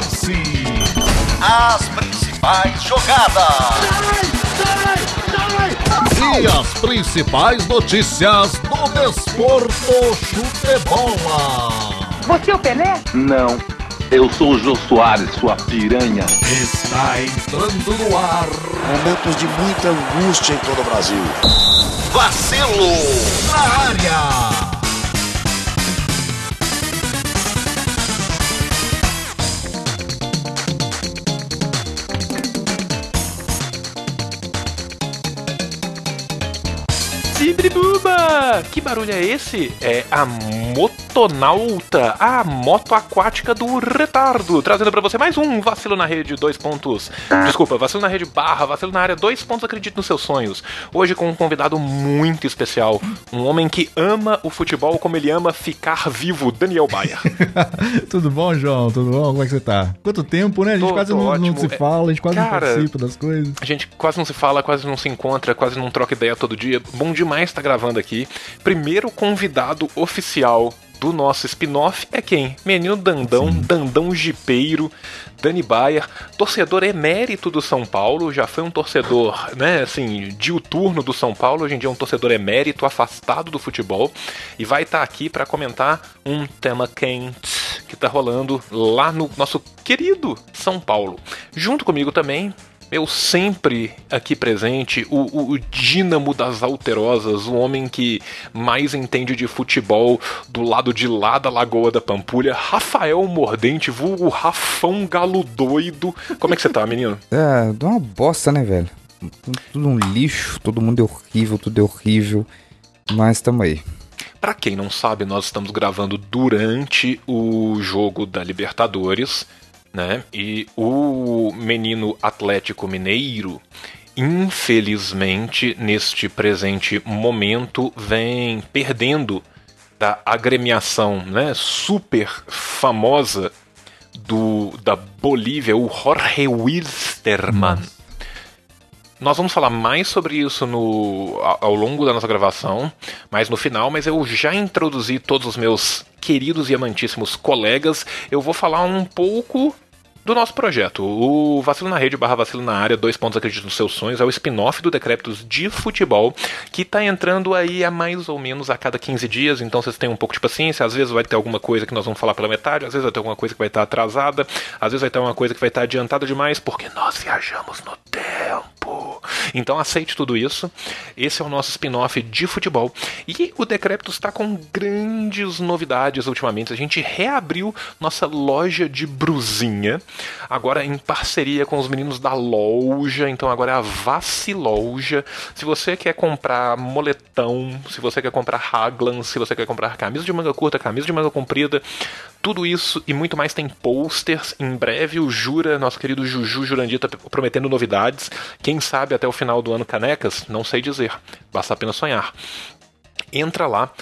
lance. As principais jogadas. E as principais notícias do desporto chute-bola. Você é o Pelé? Não. Eu sou o Jô Soares, sua piranha. Está entrando no ar. Momentos de muita angústia em todo o Brasil. Vacilo na área. Que barulho é esse? É a motonauta, a moto aquática do retardo, trazendo para você mais um vacilo na rede, dois pontos. Desculpa, vacilo na rede barra, vacilo na área, dois pontos, acredite nos seus sonhos. Hoje com um convidado muito especial, um homem que ama o futebol como ele ama ficar vivo, Daniel Baia. Tudo bom, João? Tudo bom? Como é que você tá? Quanto tempo, né? A gente Tô- quase tô não, não se É, fala, a gente quase cara, não participa das coisas. A gente quase não se fala, quase não se encontra, quase não troca ideia todo dia. Bom demais estar gravando aqui. Primeiro convidado oficial do nosso spin-off é quem? Menino Dandão, Dandão Jipeiro, Dani Bayer, torcedor emérito do São Paulo, já foi um torcedor, né, assim, diuturno do São Paulo, hoje em dia é um torcedor emérito, afastado do futebol, e vai estar aqui para comentar um tema quente que tá rolando lá no nosso querido São Paulo. Junto comigo também, eu sempre aqui presente, o, o, o dínamo das alterosas, o homem que mais entende de futebol do lado de lá da Lagoa da Pampulha, Rafael Mordente, vulgo Rafão Galo Doido. Como é que você tá, menino? É, dá uma bosta, né, velho? Tudo- Tudo um lixo, todo mundo é horrível, tudo é horrível. Mas tamo aí. Pra quem não sabe, nós estamos gravando durante o jogo da Libertadores, né? E o menino Atlético Mineiro, infelizmente, neste presente momento, vem perdendo da agremiação, né? Super famosa do da Bolívia, o Jorge Wilstermann. Nós vamos falar mais sobre isso no, ao longo da nossa gravação, mais no final, mas eu já introduzi todos os meus queridos e amantíssimos colegas. Eu vou falar um pouco do nosso projeto. O Vacilo na Rede barra Vacilo na Área, dois pontos acredito nos seus sonhos, é o spin-off do Decrépitos de Futebol, que tá entrando aí a mais ou menos a cada 15 dias, então vocês têm um pouco de paciência, às vezes vai ter alguma coisa que nós vamos falar pela metade, às vezes vai ter alguma coisa que vai estar atrasada, às vezes vai ter uma coisa que vai estar adiantada demais, porque nós viajamos no tempo. Então aceite tudo isso. Esse é o nosso spin-off de futebol. E o Decrépitos está com grandes novidades ultimamente. A gente reabriu nossa loja de brusinha, agora em parceria com os meninos da loja. Então agora é a Vaciloja. Se você quer comprar moletão, se você quer comprar Raglan, se você quer comprar camisa de manga curta, camisa de manga comprida, tudo isso e muito mais tem posters. Em breve o Jura, nosso querido Juju Jurandir, tá prometendo novidades. Quem sabe até o final do ano canecas? Não sei dizer. Basta apenas sonhar. Entra lá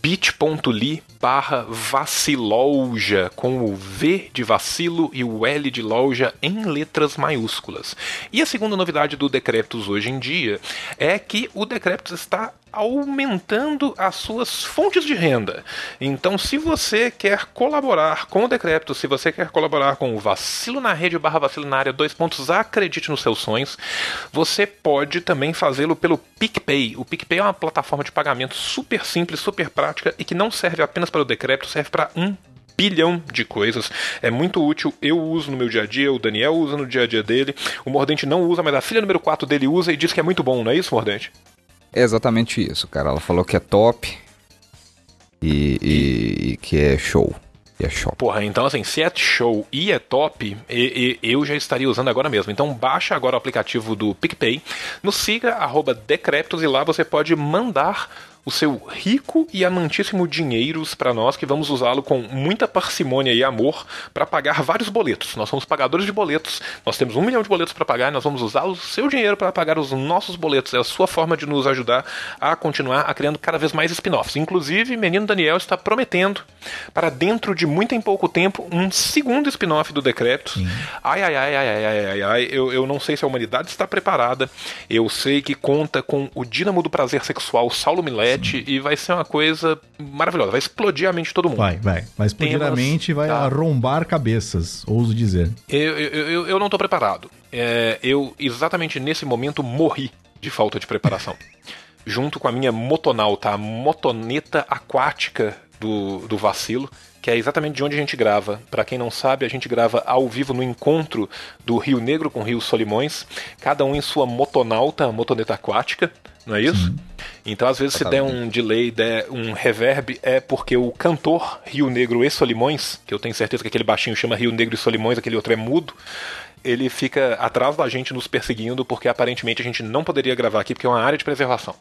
bit.ly barra vaciloja com o V de vacilo e o L de loja em letras maiúsculas. E a segunda novidade do Decrépitos hoje em dia é que o Decrépitos está aumentando as suas fontes de renda. Então, se você quer colaborar com o Decrépito, se você quer colaborar com o Vacilo na Rede barra Vacilo na Área, pontos, acredite nos seus sonhos, você pode também fazê-lo pelo PicPay. O PicPay é uma plataforma de pagamento super simples, super prática e que não serve apenas para o Decrépito, serve para um bilhão de coisas. É muito útil. Eu uso no meu dia a dia, o Daniel usa no dia a dia dele. O Mordente não usa, mas a filha número 4 dele usa e diz que é muito bom, não é isso, Mordente? É exatamente isso, cara. Ela falou que é top e, e- e que é show. E é show. Porra, então assim, se é show e é top, e- eu já estaria usando agora mesmo. Então baixa agora o aplicativo do PicPay, nos siga, arroba Decreptos, e lá você pode mandar o seu rico e amantíssimo dinheiros para nós, que vamos usá-lo com muita parcimônia e amor para pagar vários boletos. Nós somos pagadores de boletos, nós temos um milhão de boletos para pagar, e nós vamos usar o seu dinheiro para pagar os nossos boletos. É a sua forma de nos ajudar a continuar a criando cada vez mais spin-offs. Inclusive, menino Daniel está prometendo para dentro de muito em pouco tempo um segundo spin-off do Decretos. Ai, ai, ai, ai, ai, ai, ai, ai. Eu, eu não sei se a humanidade está preparada. Eu sei que conta com o dínamo do prazer sexual, Saulo Miled, basquete e vai ser uma coisa maravilhosa. Vai explodir a mente de todo mundo. Vai, vai. Vai explodir Temas a mente e vai da- arrombar cabeças, ouso dizer. Eu, eu, eu, eu não tô preparado. É, eu, exatamente nesse momento, morri de falta de preparação. Junto com a minha motonauta, a motoneta aquática do, do vacilo, que é exatamente de onde a gente grava. Pra quem não sabe, a gente grava ao vivo no encontro do Rio Negro com o Rio Solimões, cada um em sua motonauta, motoneta aquática, não é isso? Então, às vezes, se der um delay, der um reverb, é porque o cantor Rio Negro e Solimões, que eu tenho certeza que aquele baixinho chama Rio Negro e Solimões, aquele outro é mudo, ele fica atrás da gente nos perseguindo, porque aparentemente a gente não poderia gravar aqui, porque é uma área de preservação.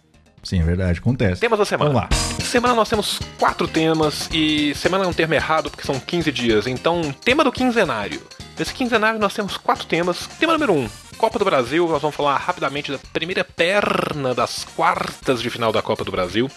Sim, é verdade, acontece. Temas da semana. Vamos lá. Semana nós temos quatro temas, e semana é um termo errado, porque são 15 dias. Então, tema do quinzenário. Nesse quinzenário nós temos quatro temas. Tema número um, Copa do Brasil. Nós vamos falar rapidamente da primeira perna das quartas de final da Copa do Brasil.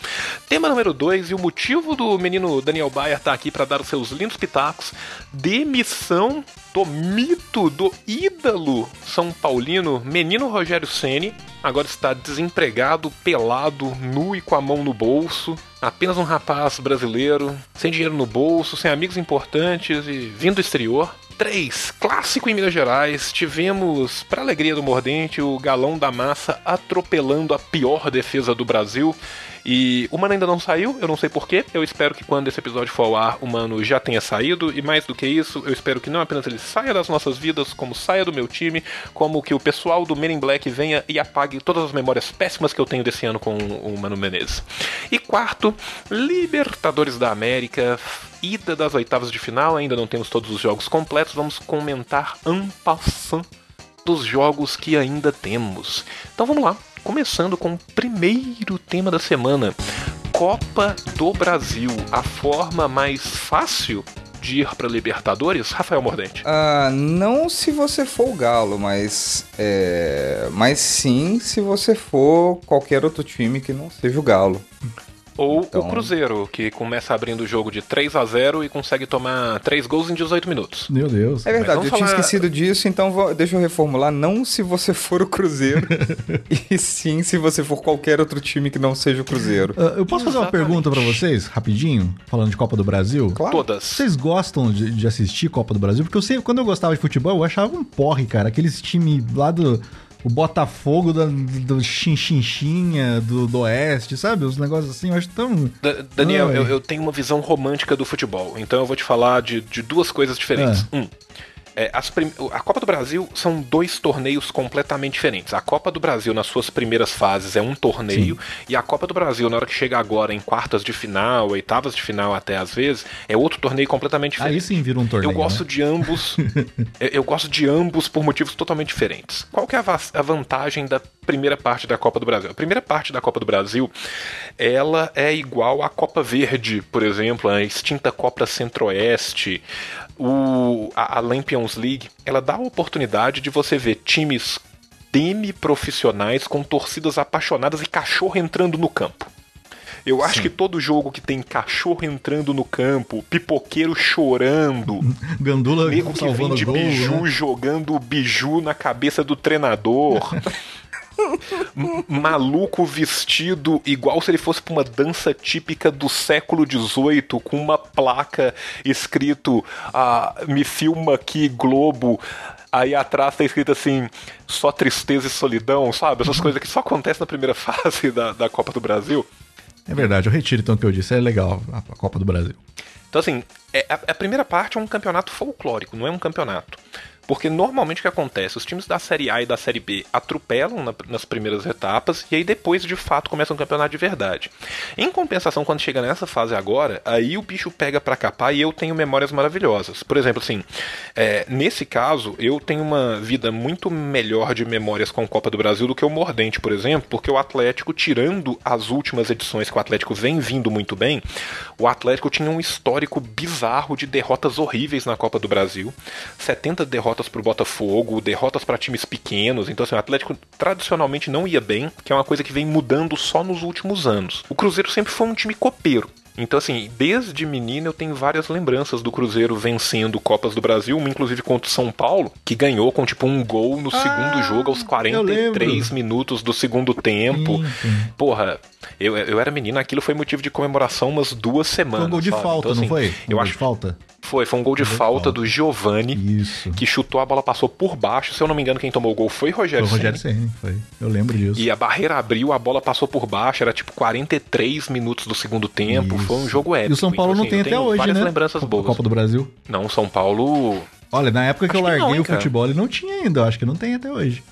Tema número dois, e o motivo do menino Daniel Bayer estar aqui para dar os seus lindos pitacos. Demissão do mito, do ídolo São Paulino, menino Rogério Ceni, agora está desempregado, pelado, nu e com a mão no bolso. Apenas um rapaz brasileiro, sem dinheiro no bolso, sem amigos importantes e vindo do exterior. 3. Clássico em Minas Gerais. Tivemos, para alegria do mordente, o galão da massa atropelando a pior defesa do Brasil. E o Mano ainda não saiu, eu não sei porquê. Eu espero que quando esse episódio for ao ar, o Mano já tenha saído. E mais do que isso, eu espero que não apenas ele saia das nossas vidas, como saia do meu time, como que o pessoal do Men in Black venha e apague todas as memórias péssimas que eu tenho desse ano com o Mano Menezes. E quarto, Libertadores da América. Ida das oitavas de final, ainda não temos todos os jogos completos, vamos comentar en passant dos jogos que ainda temos. Então vamos lá, começando com o primeiro tema da semana: Copa do Brasil. A forma mais fácil de ir para Libertadores, Rafael Mordente. Ah, não se você for o Galo, mas. É, mas sim se você for qualquer outro time que não seja o Galo. Ou Então- o Cruzeiro, que começa abrindo o jogo de 3 a 0 e consegue tomar 3 gols em 18 minutos. Meu Deus. É verdade, eu tinha falar- esquecido disso, então vou- deixa eu reformular. Não se você for o Cruzeiro, e sim se você for qualquer outro time que não seja o Cruzeiro. Ah, eu posso fazer uma Exatamente. pergunta pra vocês, rapidinho, falando de Copa do Brasil? Claro. Todas. Vocês gostam de, de assistir Copa do Brasil? Porque eu sei, quando eu gostava de futebol, eu achava um porre, cara. Aqueles times lá do o Botafogo, da, do Chinchinchinha, do, do Oeste, sabe? Os negócios assim, eu acho tão. Da- Daniel, eu, eu tenho uma visão romântica do futebol, então eu vou te falar de, de duas coisas diferentes. Um, é, prim- a Copa do Brasil são dois torneios completamente diferentes. A Copa do Brasil, nas suas primeiras fases, é um torneio, e a Copa do Brasil, na hora que chega agora em quartas de final, oitavas de final até às vezes, é outro torneio completamente diferente. Aí sim vira um torneio. Eu gosto né? de ambos. eu, gosto de ambos por motivos totalmente diferentes. Qual que é a vantagem da primeira parte da Copa do Brasil? A primeira parte da Copa do Brasil, ela é igual à Copa Verde, por exemplo, a extinta Copa Centro-Oeste, o, a, a Lampions League. Ela dá a oportunidade de você ver times demi-profissionais com torcidas apaixonadas e cachorro entrando no campo. Eu acho que todo jogo que tem cachorro entrando no campo, pipoqueiro chorando, Gandula nego que vem de gol. biju né? jogando biju na cabeça do treinador. Maluco vestido igual se ele fosse pra uma dança típica do século XVIII, com uma placa escrito ah, Me filma aqui, Globo. Aí atrás tá escrito assim, só tristeza e solidão, sabe? Essas coisas que só acontecem na primeira fase da, da Copa do Brasil. É verdade, eu retiro então o que eu disse. É legal a a Copa do Brasil. Então, assim, é- a, a primeira parte é um campeonato folclórico, não é um campeonato. Porque normalmente o que acontece? Os times da Série A e da Série B atropelam na- nas primeiras etapas e aí depois de fato começa um campeonato de verdade. Em compensação, quando chega nessa fase agora, aí o bicho pega pra capar e eu tenho memórias maravilhosas. Por exemplo, assim, é, nesse caso, eu tenho uma vida muito melhor de memórias com Copa do Brasil do que o Mordente, por exemplo, porque o Atlético, tirando as últimas edições que o Atlético vem vindo muito bem, o Atlético tinha um histórico bizarro de derrotas horríveis na Copa do Brasil. 70 derrotas pro Botafogo, derrotas para times pequenos. Então, assim, o Atlético tradicionalmente não ia bem, que é uma coisa que vem mudando só nos últimos anos. O Cruzeiro sempre foi um time copeiro. Então, assim, desde menino eu tenho várias lembranças do Cruzeiro vencendo Copas do Brasil, uma inclusive contra o São Paulo, que ganhou com tipo um gol no segundo jogo aos 43 minutos do segundo tempo. Sim. Porra, eu, eu era menino, aquilo foi motivo de comemoração umas duas semanas. Foi um gol de sabe? falta, Então, não assim, foi? Um Eu acho de falta. Foi, foi um gol de falta do Giovani, Isso. que chutou, a bola passou por baixo. Se eu não me engano, quem tomou o gol foi Foi Rogério, o Rogério. Senni, foi. Eu lembro disso. E a barreira abriu, a bola passou por baixo, era tipo 43 minutos do segundo tempo. Isso. Foi um jogo épico. E o São Paulo Então, não assim, tem eu até hoje, várias né? lembranças boas. Copa do Brasil. Não, São Paulo. Olha, na época que eu Acho que larguei não, hein, o futebol, ele não tinha ainda. Eu acho que não tem até hoje.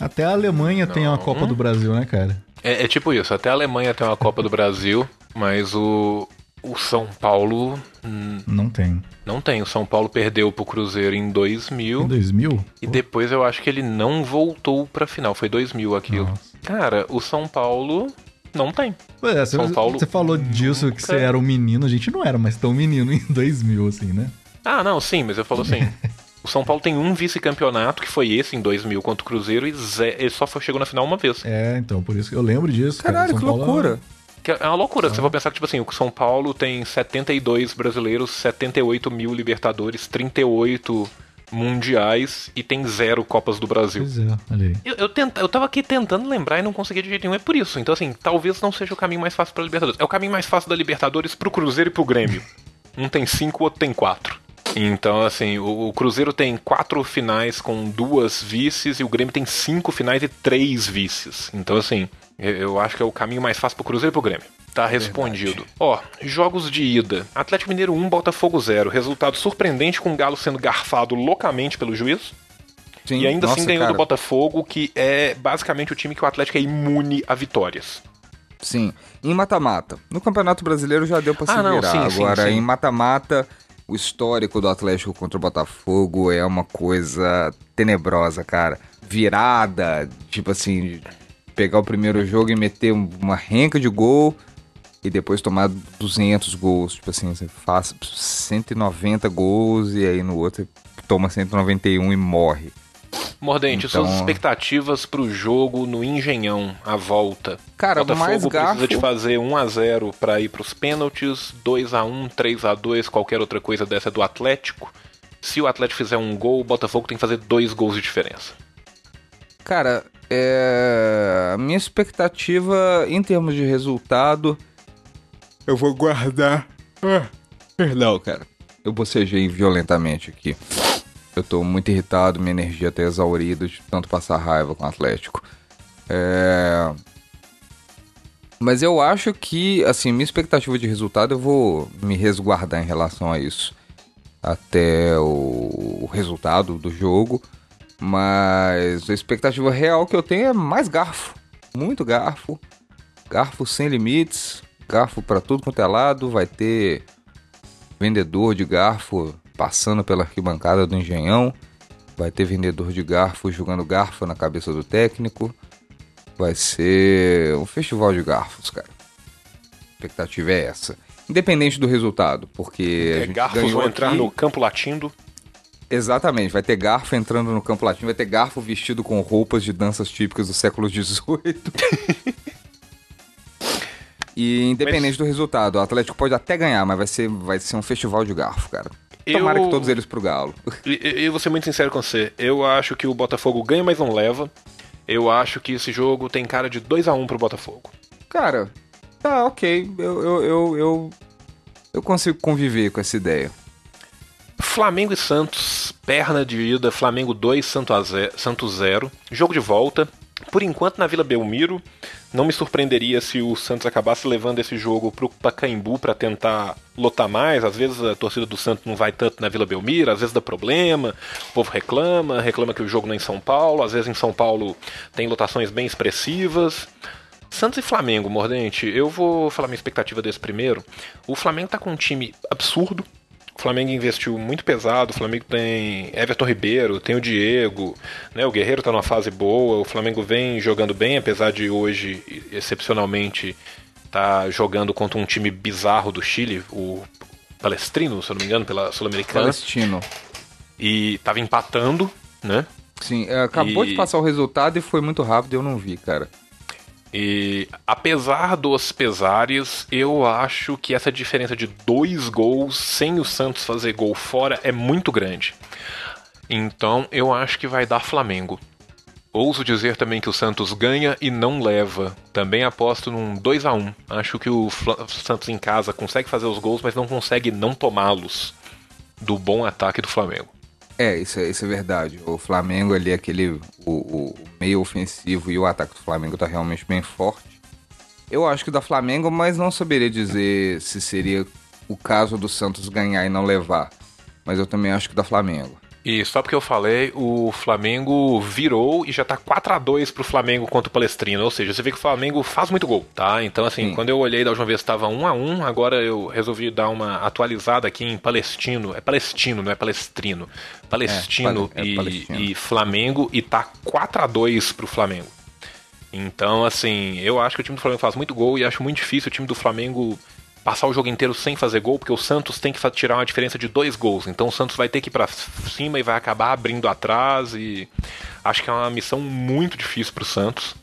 Até a Alemanha tem uma Não. Copa do Brasil, né, cara? é, é tipo isso, até a Alemanha tem uma Copa do Brasil, mas o, o São Paulo hum, Não tem. não tem. O São Paulo perdeu pro Cruzeiro em 2000. Em 2000? E depois eu acho que ele não voltou pra final. Foi 2000 aquilo. Nossa. Cara, o São Paulo não tem. Pois é, você, São Paulo você falou disso que você era um menino. A gente não era mais tão menino em 2000, assim, né? Ah, não, sim, mas eu falo assim. o São Paulo tem um vice-campeonato, que foi esse em 2000 contra o Cruzeiro, e zé- ele só foi, chegou na final uma vez. É, então, por isso que eu lembro disso. cara. Caralho, São que Paulo loucura. Que é uma loucura. Você vai pensar que, tipo assim, o São Paulo tem 72 brasileiros, 78 mil Libertadores, 38 mundiais e tem zero Copas do Brasil. Pois é, olha aí. Eu, eu, tenta, eu tava aqui tentando lembrar e não conseguia de jeito nenhum. É por isso. Então, assim, talvez não seja o caminho mais fácil pra Libertadores. É o caminho mais fácil da Libertadores pro Cruzeiro e pro Grêmio. Um tem cinco, o outro tem quatro. Então, assim, o, o Cruzeiro tem quatro finais com duas vices e o Grêmio tem cinco finais e três vices. Então, assim, eu, acho que é o caminho mais fácil pro Cruzeiro e pro Grêmio. Tá respondido. Ó, jogos de ida. Atlético Mineiro 1, Botafogo 0. Resultado surpreendente com o Galo sendo garfado loucamente pelo juiz. Sim, E ainda nossa, assim ganhou cara, do Botafogo, que é basicamente o time que o Atlético é imune a vitórias. Sim. Em mata-mata. No Campeonato Brasileiro já deu pra se Ah, não, virar. sim, sim, Agora, sim. em mata-mata, o histórico do Atlético contra o Botafogo é uma coisa tenebrosa, cara. Virada, tipo assim, pegar o primeiro jogo e meter uma renca de gol e depois tomar 200 gols. Tipo assim, você faz 190 gols e aí no outro toma 191 e morre. Mordente, Então- suas expectativas pro jogo no Engenhão, a volta. Cara, Botafogo mais precisa garfo- de fazer 1 a 0 pra ir pros pênaltis, 2 a 1 3 a 2 qualquer outra coisa dessa é do Atlético. Se o Atlético fizer um gol, o Botafogo tem que fazer dois gols de diferença. Cara, é... a minha expectativa em termos de resultado, eu vou guardar. Ah, perdão, cara. Eu bocejei violentamente aqui. Eu tô muito irritado, minha energia tá exaurida de tanto passar raiva com o Atlético. É... Mas eu acho que, assim, minha expectativa de resultado, eu vou me resguardar em relação a isso. Até o o resultado do jogo. Mas a expectativa real que eu tenho é mais garfo. Muito garfo. Garfo sem limites. Garfo pra tudo quanto é lado. Vai ter vendedor de garfo passando pela arquibancada do Engenhão. Vai ter vendedor de garfo jogando garfo na cabeça do técnico. Vai ser um festival de garfos, cara. A expectativa é essa. Independente do resultado, porque. É, garfos vão entrar aqui- no campo latindo. Exatamente, vai ter garfo entrando no campo latino, vai ter garfo vestido com roupas de danças típicas do século XVIII. e independente do resultado, o Atlético pode até ganhar, mas vai ser, vai ser um festival de garfo, cara. Tomara Eu- que todos eles pro Galo. E eu vou ser muito sincero com você. Eu acho que o Botafogo ganha, mas não leva. Eu acho que esse jogo tem cara de 2 a 1 pro Botafogo. Cara, tá ok, eu, eu, eu, eu, eu consigo conviver com essa ideia. Flamengo e Santos, perna de ida, Flamengo 2, Santo a ze- Santos 0. Jogo de volta. Por enquanto na Vila Belmiro. Não me surpreenderia se o Santos acabasse levando esse jogo pro Pacaembu pra tentar lotar mais. Às vezes a torcida do Santos não vai tanto na Vila Belmiro, às vezes dá problema. O povo reclama, reclama que o jogo não é em São Paulo. Às vezes em São Paulo tem lotações bem expressivas. Santos e Flamengo, Mordente, eu vou falar minha expectativa desse primeiro. O Flamengo tá com um time absurdo. O Flamengo investiu muito pesado. O Flamengo tem Everton Ribeiro, tem o Diego, né? O Guerreiro tá numa fase boa. O Flamengo vem jogando bem, apesar de hoje, excepcionalmente, tá jogando contra um time bizarro do Chile, o Palestrino, se eu não me engano, pela Sul-Americana. Palestino. E tava empatando, né? Sim, é, acabou E- de passar o resultado e foi muito rápido e eu não vi, cara. E apesar dos pesares, eu acho que essa diferença de dois gols sem o Santos fazer gol fora é muito grande. Então eu acho que vai dar Flamengo. Ouso dizer também que o Santos ganha e não leva. Também aposto num 2 a 1 Acho que o Santos em casa consegue fazer os gols, mas não consegue não tomá-los do bom ataque do Flamengo. É, isso, é- isso é verdade. O Flamengo ali, aquele. O, o meio ofensivo e o ataque do Flamengo tá realmente bem forte. Eu acho que da Flamengo, mas não saberia dizer se seria o caso do Santos ganhar e não levar. Mas eu também acho que da Flamengo. E só porque eu falei, o Flamengo virou e já tá 4 a 2 pro Flamengo contra o Palestrino. Ou seja, você vê que o Flamengo faz muito gol, tá? Então, assim, Sim. quando eu olhei da última vez estava 1 a 1 agora eu resolvi dar uma atualizada aqui em Palestino. É Palestino, não é Palestrino. Palestino, É, é e, Palestino. e Flamengo e tá 4 a 2 pro Flamengo. Então, assim, eu acho que o time do Flamengo faz muito gol e acho muito difícil o time do Flamengo passar o jogo inteiro sem fazer gol, porque o Santos tem que tirar uma diferença de dois gols. Então o Santos vai ter que ir pra cima e vai acabar abrindo atrás e acho que é uma missão muito difícil pro Santos.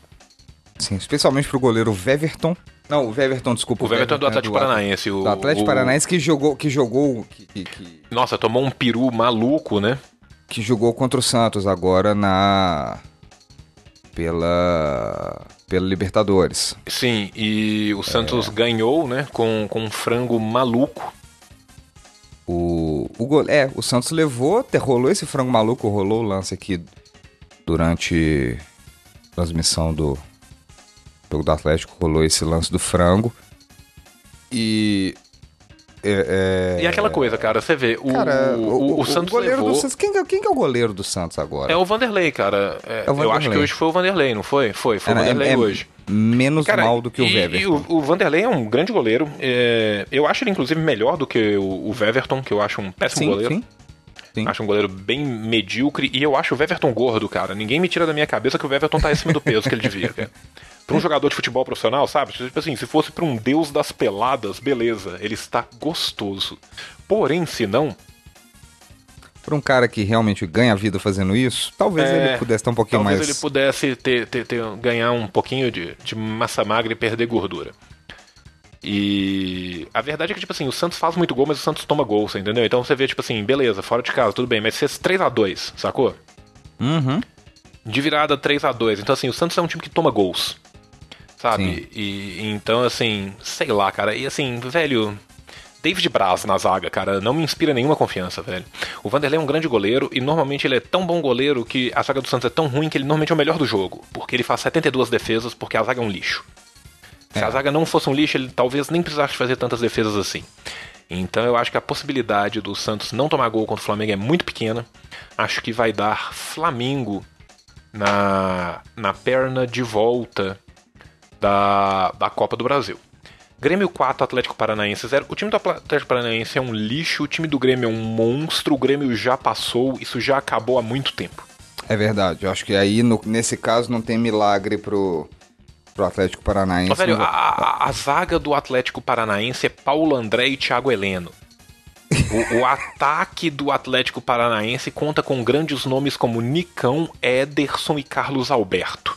Sim, especialmente pro goleiro Weverton. Não, o Weverton, desculpa. O Everton é do Atlético Paranaense. O, Do Atlético o- Paranaense que jogou, que jogou, que, que- Nossa, tomou um peru maluco, né? que jogou contra o Santos agora na pela pela Libertadores. Sim, e o Santos ganhou, né? Com, com um frango maluco. O, o gol, é, o Santos levou, até rolou esse frango maluco, rolou o lance aqui durante a transmissão do jogo do Atlético, rolou esse lance do frango. E é, é- E aquela coisa, cara, você vê, o, Cara, o, o Santos goleiro levou... do Santos, quem, que é- quem que é o goleiro do Santos agora? É o Vanderlei, cara. É, É o Eu acho que Vanderlei. hoje foi o Vanderlei, não foi? Foi, foi o É, Vanderlei hoje. Menos Cara, mal do que o Weverton. E o, o Vanderlei é um grande goleiro. Eu acho ele, inclusive, melhor do que o, o Weverton, que eu acho um péssimo sim, goleiro. sim. Sim. Acho um goleiro bem medíocre. E eu acho o Weverton gordo, cara. Ninguém me tira da minha cabeça que o Weverton tá acima do peso que ele devia, cara. Pra um jogador de futebol profissional, sabe? Tipo assim, se fosse pra um deus das peladas, beleza. Ele está gostoso. Porém, se não, Pra um cara que realmente ganha vida fazendo isso, talvez É, ele pudesse ter um pouquinho talvez mais. ele pudesse ter, ter- ter- ganhar um pouquinho de, de massa magra e perder gordura. E a verdade é que, tipo assim, o Santos faz muito gol, mas o Santos toma gol, você entendeu? Então você vê, tipo assim, beleza, fora de casa, tudo bem, mas fez 3 a 2 sacou? Uhum. De virada 3 a 2 Então, assim, o Santos é um time que toma gols. Sabe? E então, assim, sei lá, cara. E assim, velho. David Braz na zaga, cara, não me inspira nenhuma confiança, velho. O Vanderlei é um grande goleiro e normalmente ele é tão bom goleiro que a zaga do Santos é tão ruim que ele normalmente é o melhor do jogo. Porque ele faz 72 defesas porque a zaga é um lixo. Se a zaga não fosse um lixo, ele talvez nem precisasse fazer tantas defesas assim. Então eu acho que a possibilidade do Santos não tomar gol contra o Flamengo é muito pequena. Acho que vai dar Flamengo na, na perna de volta da, da Copa do Brasil. Grêmio 4, Atlético Paranaense 0. O time do Atlético Paranaense é um lixo, o time do Grêmio é um monstro, o Grêmio já passou, isso já acabou há muito tempo. É verdade. Eu acho que aí, no- nesse caso, não tem milagre pro, pro Atlético Paranaense. Ó, velho, a- a zaga do Atlético Paranaense é Paulo André e Thiago Heleno. O, o ataque do Atlético Paranaense conta com grandes nomes como Nicão, Ederson e Carlos Alberto.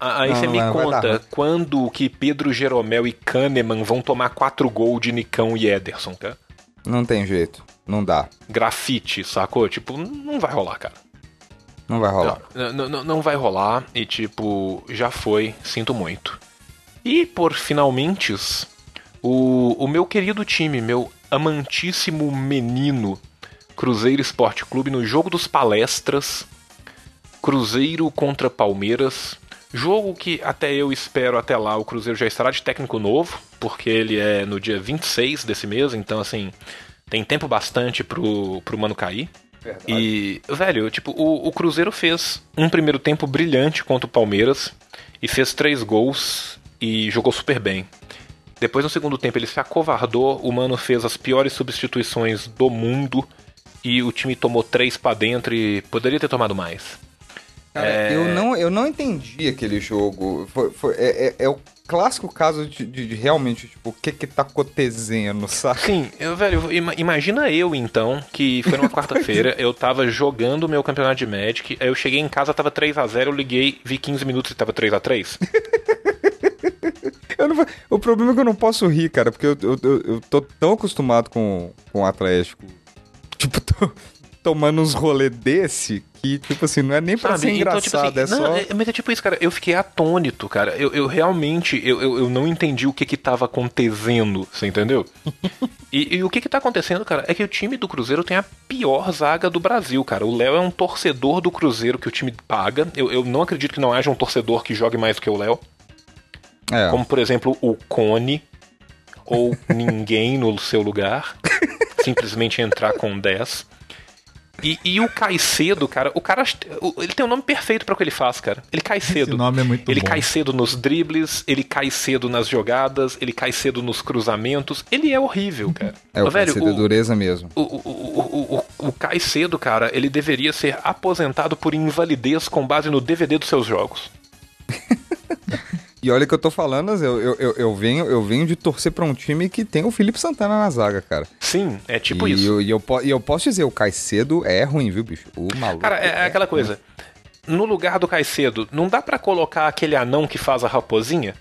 Aí Não, você não me dar conta quando que Pedro Jeromel e Kahneman vão tomar quatro gols de Nicão e Ederson, cara? Não tem jeito. Não dá. Grafite, sacou? Tipo, não vai rolar, cara. Não vai rolar. Não, não, não vai rolar e, tipo, já foi, sinto muito. E, por finalmente, o, o meu querido time, meu amantíssimo menino, Cruzeiro Esporte Clube, no jogo dos palestras, Cruzeiro contra Palmeiras. Jogo que até eu espero até lá o Cruzeiro já estará de técnico novo, porque ele é no dia 26 desse mês, então assim, tem tempo bastante pro, pro mano cair. E, velho, tipo, o, o Cruzeiro fez um primeiro tempo brilhante contra o Palmeiras e fez três gols e jogou super bem. Depois, no segundo tempo, ele se acovardou, o Mano fez as piores substituições do mundo e o time tomou três pra dentro e poderia ter tomado mais. Cara, É. eu, não, eu não entendi aquele jogo. Foi, foi- é, é- é o clássico caso de, de- de realmente, tipo, o que que tá acontecendo, saca? Sim, eu, velho, ima- imagina eu então, que foi numa quarta-feira, eu tava jogando o meu campeonato de Magic, aí eu cheguei em casa, tava 3 a 0 eu liguei, vi 15 minutos e tava 3 a 3 Eu não o problema é que eu não posso rir, cara, porque eu, eu, eu- eu tô tão acostumado com, com o Atlético, tipo, tô tomando uns rolê desse, que, tipo assim, não é nem pra ser Então, tipo engraçado, assim, é não, só... é- mas é tipo isso, cara. Eu fiquei atônito, cara. Eu, eu realmente, eu, eu, eu não entendi o que que tava acontecendo, você entendeu? E, e o que que tá acontecendo, cara, é que o time do Cruzeiro tem a pior zaga do Brasil, cara. O Léo é um torcedor do Cruzeiro que o time paga. Eu, eu não acredito que não haja um torcedor que jogue mais do que o Léo. É, Como, por exemplo, o Cone ou ninguém no seu lugar. simplesmente entrar com 10. E, e o Caicedo, cara, o cara. o- Ele tem o nome perfeito pra o que ele faz, cara. Ele cai cedo. Esse nome é muito ele bom. cai cedo nos dribles, ele cai cedo nas jogadas, ele cai cedo nos cruzamentos. Ele é horrível, cara. é o Velho, Caicedo é dureza mesmo. o, o, o, o, o, o Caicedo, cara, ele deveria ser aposentado por invalidez com base no DVD dos seus jogos. E olha que eu tô falando, eu, eu, eu, eu venho, eu venho de torcer pra um time que tem o Felipe Santana na zaga, cara. Sim, é tipo e isso. Eu, e, eu, e eu posso dizer, o Caicedo é ruim, viu, bicho? O maluco. Cara, é, é aquela coisa. No lugar do Caicedo, não dá pra colocar aquele anão que faz a raposinha?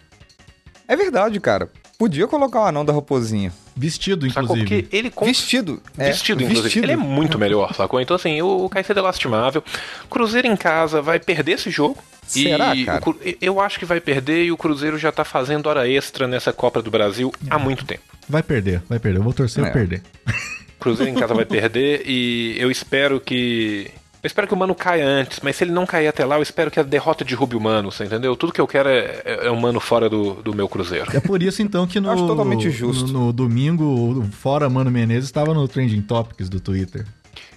É verdade, cara. Podia colocar o anão da raposinha. Vestido, Sacou? inclusive. Porque ele com- Vestido. É, Vestido, inclusive. Ele é muito melhor, sacou? Então, assim, o o Caicedo é lastimável. Cruzeiro em casa vai perder esse jogo. Será, e cara? o eu acho que vai perder e o Cruzeiro já tá fazendo hora extra nessa Copa do Brasil há muito tempo. Vai perder, vai perder. Eu vou torcer É. perder. Cruzeiro em casa vai perder e eu espero que. Eu espero que o Mano caia antes, mas se ele não cair até lá, eu espero que a derrota derrube o Mano, você entendeu? Tudo que eu quero é, é, é o Mano fora do, do meu Cruzeiro. É por isso, então, que no, Acho totalmente justo. no, no domingo, o fora Mano Menezes estava no Trending Topics do Twitter.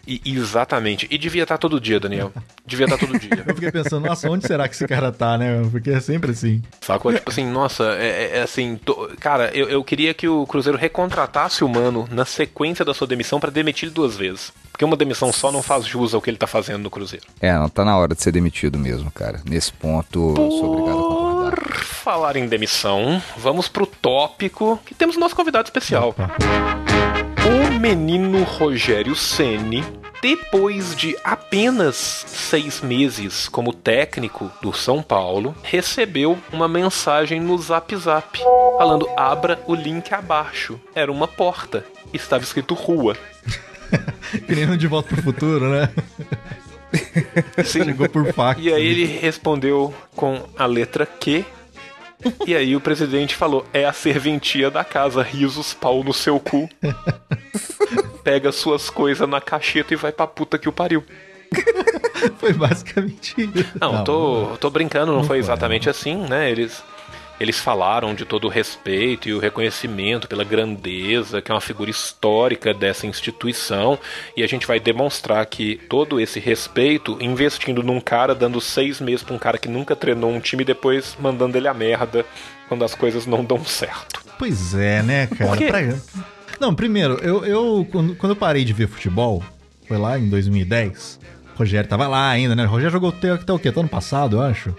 E, exatamente. E devia estar todo dia, Daniel. Devia estar todo dia. Eu fiquei pensando, nossa, onde será que esse cara tá, né? Porque é sempre assim. Sacou? Tipo assim, nossa, é, é- é assim. tô- cara, eu, eu queria que o Cruzeiro recontratasse o Mano na sequência da sua demissão pra demitir ele duas vezes. Porque uma demissão só não faz jus ao que ele tá fazendo no Cruzeiro. É, não, tá na hora de ser demitido mesmo, cara. Nesse ponto, eu sou obrigado a concordar. Por falar em demissão, vamos pro tópico que temos nosso convidado especial. Opa. Menino Rogério Ceni, depois de apenas seis meses como técnico do São Paulo, recebeu uma mensagem no Zap Zap falando: abra o link abaixo. Era uma porta. Estava escrito rua. Que nem no De Volta pro Futuro, né? Sim. Chegou por fax. E aí ele respondeu com a letra Q. E aí o presidente falou: é a serventia da casa, risos, pau no seu cu. Pega suas coisas na cacheta e vai pra puta que o pariu. Foi basicamente isso. Não, tô, tô brincando, não, não foi foi, exatamente assim, né? Eles, eles falaram de todo o respeito e o reconhecimento pela grandeza, que é uma figura histórica dessa instituição, e a gente vai demonstrar que todo esse respeito investindo num cara, dando seis meses pra um cara que nunca treinou um time e depois mandando ele a merda quando as coisas não dão certo. Pois é, né, cara? Por quê? Pra- Não, primeiro, eu, eu quando, quando eu parei de ver futebol, foi lá em 2010, o Rogério tava lá ainda, né? O Rogério jogou até, até o quê? Até ano passado, eu acho.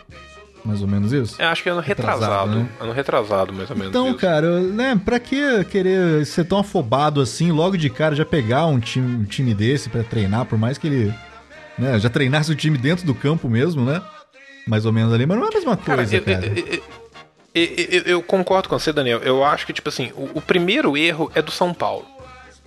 Mais ou menos isso. Eu acho que é ano Retrasado, retrasado, né? ano retrasado mais ou menos. Então, isso. cara, né, pra que querer ser tão afobado assim, logo de cara, já pegar um time, um time desse pra treinar, por mais que ele né, já treinasse o time dentro do campo mesmo, né? Mais ou menos ali, mas não é a mesma Cara, coisa, eu, cara. eu- eu- eu- eu- eu concordo com você, Daniel. Eu acho que, tipo assim, o, o primeiro erro é do São Paulo.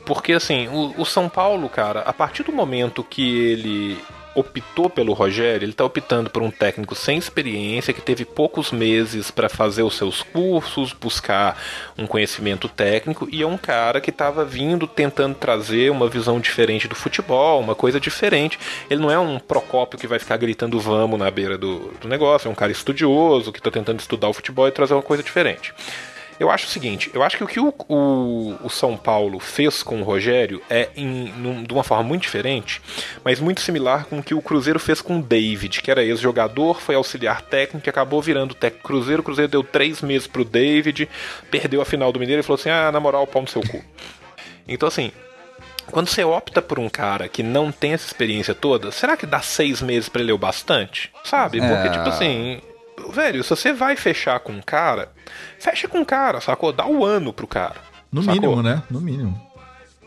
Porque, assim, o, o São Paulo, cara, a partir do momento que ele optou pelo Rogério, ele tá optando por um técnico sem experiência, que teve poucos meses para fazer os seus cursos, buscar um conhecimento técnico, e é um cara que tava vindo tentando trazer uma visão diferente do futebol, uma coisa diferente. Ele não é um Procópio que vai ficar gritando vamos na beira do, do negócio, é um cara estudioso que tá tentando estudar o futebol e trazer uma coisa diferente. Eu acho o seguinte, eu acho que o que o, o- o São Paulo fez com o Rogério é em, num- de uma forma muito diferente, mas muito similar com o que o Cruzeiro fez com o David, que era ex-jogador, foi auxiliar técnico e acabou virando técnico Cruzeiro. O Cruzeiro deu três meses pro David, perdeu a final do Mineiro e falou assim: ah, na moral, pau no seu cu. Então, assim, quando você opta por um cara que não tem essa experiência toda, será que dá seis meses pra ele é o bastante? Sabe? Porque, É. tipo assim. Velho, se você vai fechar com um cara, fecha com um cara, sacou? Dá o ano pro cara. No sacou? mínimo, né? No mínimo.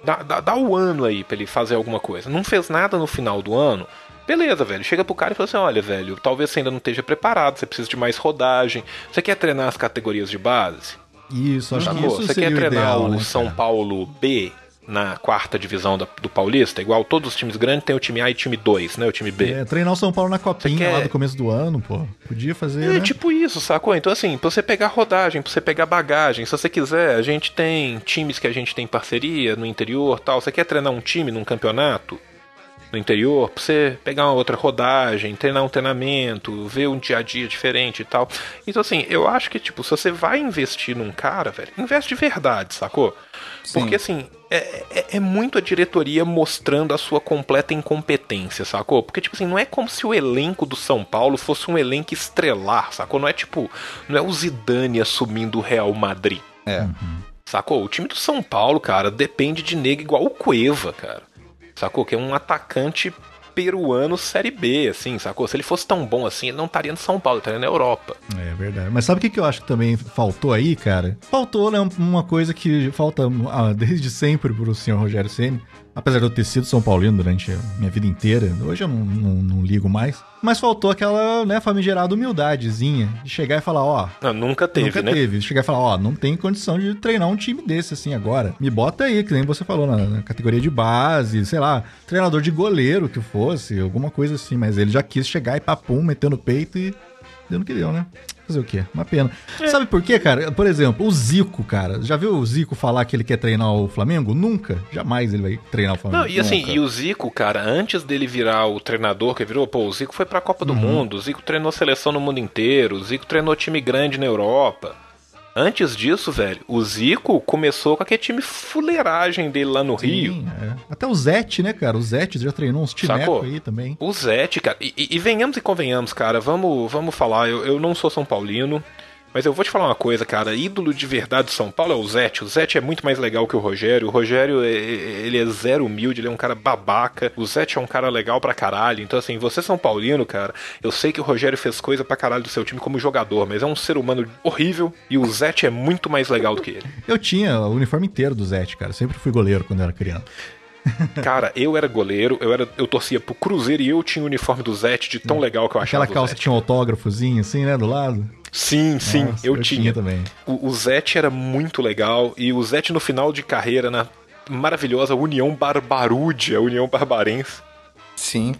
Dá, dá, dá o ano aí pra ele fazer alguma coisa. Não fez nada no final do ano. Beleza, velho. Chega pro cara e fala assim: olha, velho, talvez você ainda não esteja preparado, você precisa de mais rodagem. Você quer treinar as categorias de base? Isso, acho que Sacou? isso Você quer o treinar ideal, o né, São cara? Paulo B na quarta divisão da- do Paulista? Igual todos os times grandes tem o time A e time 2, né? O time B. É, treinar o São Paulo na copinha quer- lá do começo do ano, pô. Podia fazer, É né? tipo isso, sacou? Então, assim, pra você pegar rodagem, pra você pegar bagagem, se você quiser, a gente tem times que a gente tem parceria no interior tal. Você quer treinar um time num campeonato no interior, pra você pegar uma outra rodagem, treinar um treinamento, ver um dia a dia diferente e tal. Então, assim, eu acho que, tipo, se você vai investir num cara, velho, investe de verdade, sacou? Porque, assim, é, é- é muito a diretoria mostrando a sua completa incompetência, sacou? Porque, tipo assim, não é como se o elenco do São Paulo fosse um elenco estrelar, sacou? Não é tipo, não é o Zidane assumindo o Real Madrid. É. Sacou? O time do São Paulo, cara, depende de nega igual o Cueva, cara. Sacou? Que é um atacante peruano Série B, assim, sacou? Se ele fosse tão bom assim, ele não estaria no São Paulo, estaria na Europa. É verdade. Mas sabe o que, que eu acho que também faltou aí, cara? Faltou, né? Uma coisa que falta ah, desde sempre pro senhor Rogério Ceni. Apesar de eu ter sido São Paulino durante a minha vida inteira, hoje eu não, não, não ligo mais. Mas faltou aquela, né, famigerada humildadezinha de chegar e falar, ó. Não, nunca teve, nunca né? teve. Chegar e falar, ó, não tem condição de treinar um time desse assim agora. Me bota aí, que nem você falou, na, na categoria de base, sei lá, treinador de goleiro que fosse, alguma coisa assim. Mas ele já quis chegar e papum, metendo o peito e deu no que deu, né? Fazer o quê? Uma pena. É. Sabe por quê, cara? Por exemplo, o Zico, cara. Já viu o Zico falar que ele quer treinar o Flamengo? Nunca. Jamais ele vai treinar o Flamengo. Não, e assim, Nunca. e o Zico, cara, antes dele virar o treinador que virou, pô, o Zico foi pra Copa do Uhum. Mundo, o Zico treinou seleção no mundo inteiro, o Zico treinou time grande na Europa. Antes disso, velho, o Zico começou com aquele time fuleiragem dele lá no Rio. Sim, é. Até o Zete, né, cara? O Zete já treinou uns Sacou? timecos aí também. O Zete, cara, e, e- e venhamos e convenhamos, cara, vamos, vamos falar, eu, eu não sou São Paulino, mas eu vou te falar uma coisa, cara, ídolo de verdade de São Paulo é o Zete. O Zete é muito mais legal que o Rogério. O Rogério, é- é- ele é zero humilde, ele é um cara babaca. O Zete é um cara legal pra caralho. Então, assim, você São Paulino, cara, eu sei que o Rogério fez coisa pra caralho do seu time como jogador, mas é um ser humano horrível e o Zete é muito mais legal do que ele. Eu tinha o uniforme inteiro do Zete, cara. Sempre fui goleiro quando eu era criança. Cara, eu era goleiro, eu, era, eu torcia pro Cruzeiro e eu tinha o uniforme do Zete de tão legal que eu achava. Aquela calça tinha um autógrafozinho assim, né, do lado. Sim, sim, Nossa, eu, tinha. também. O, o Zete era muito legal e o Zete no final de carreira na maravilhosa União Barbarúdia, União Barbarense. Sim.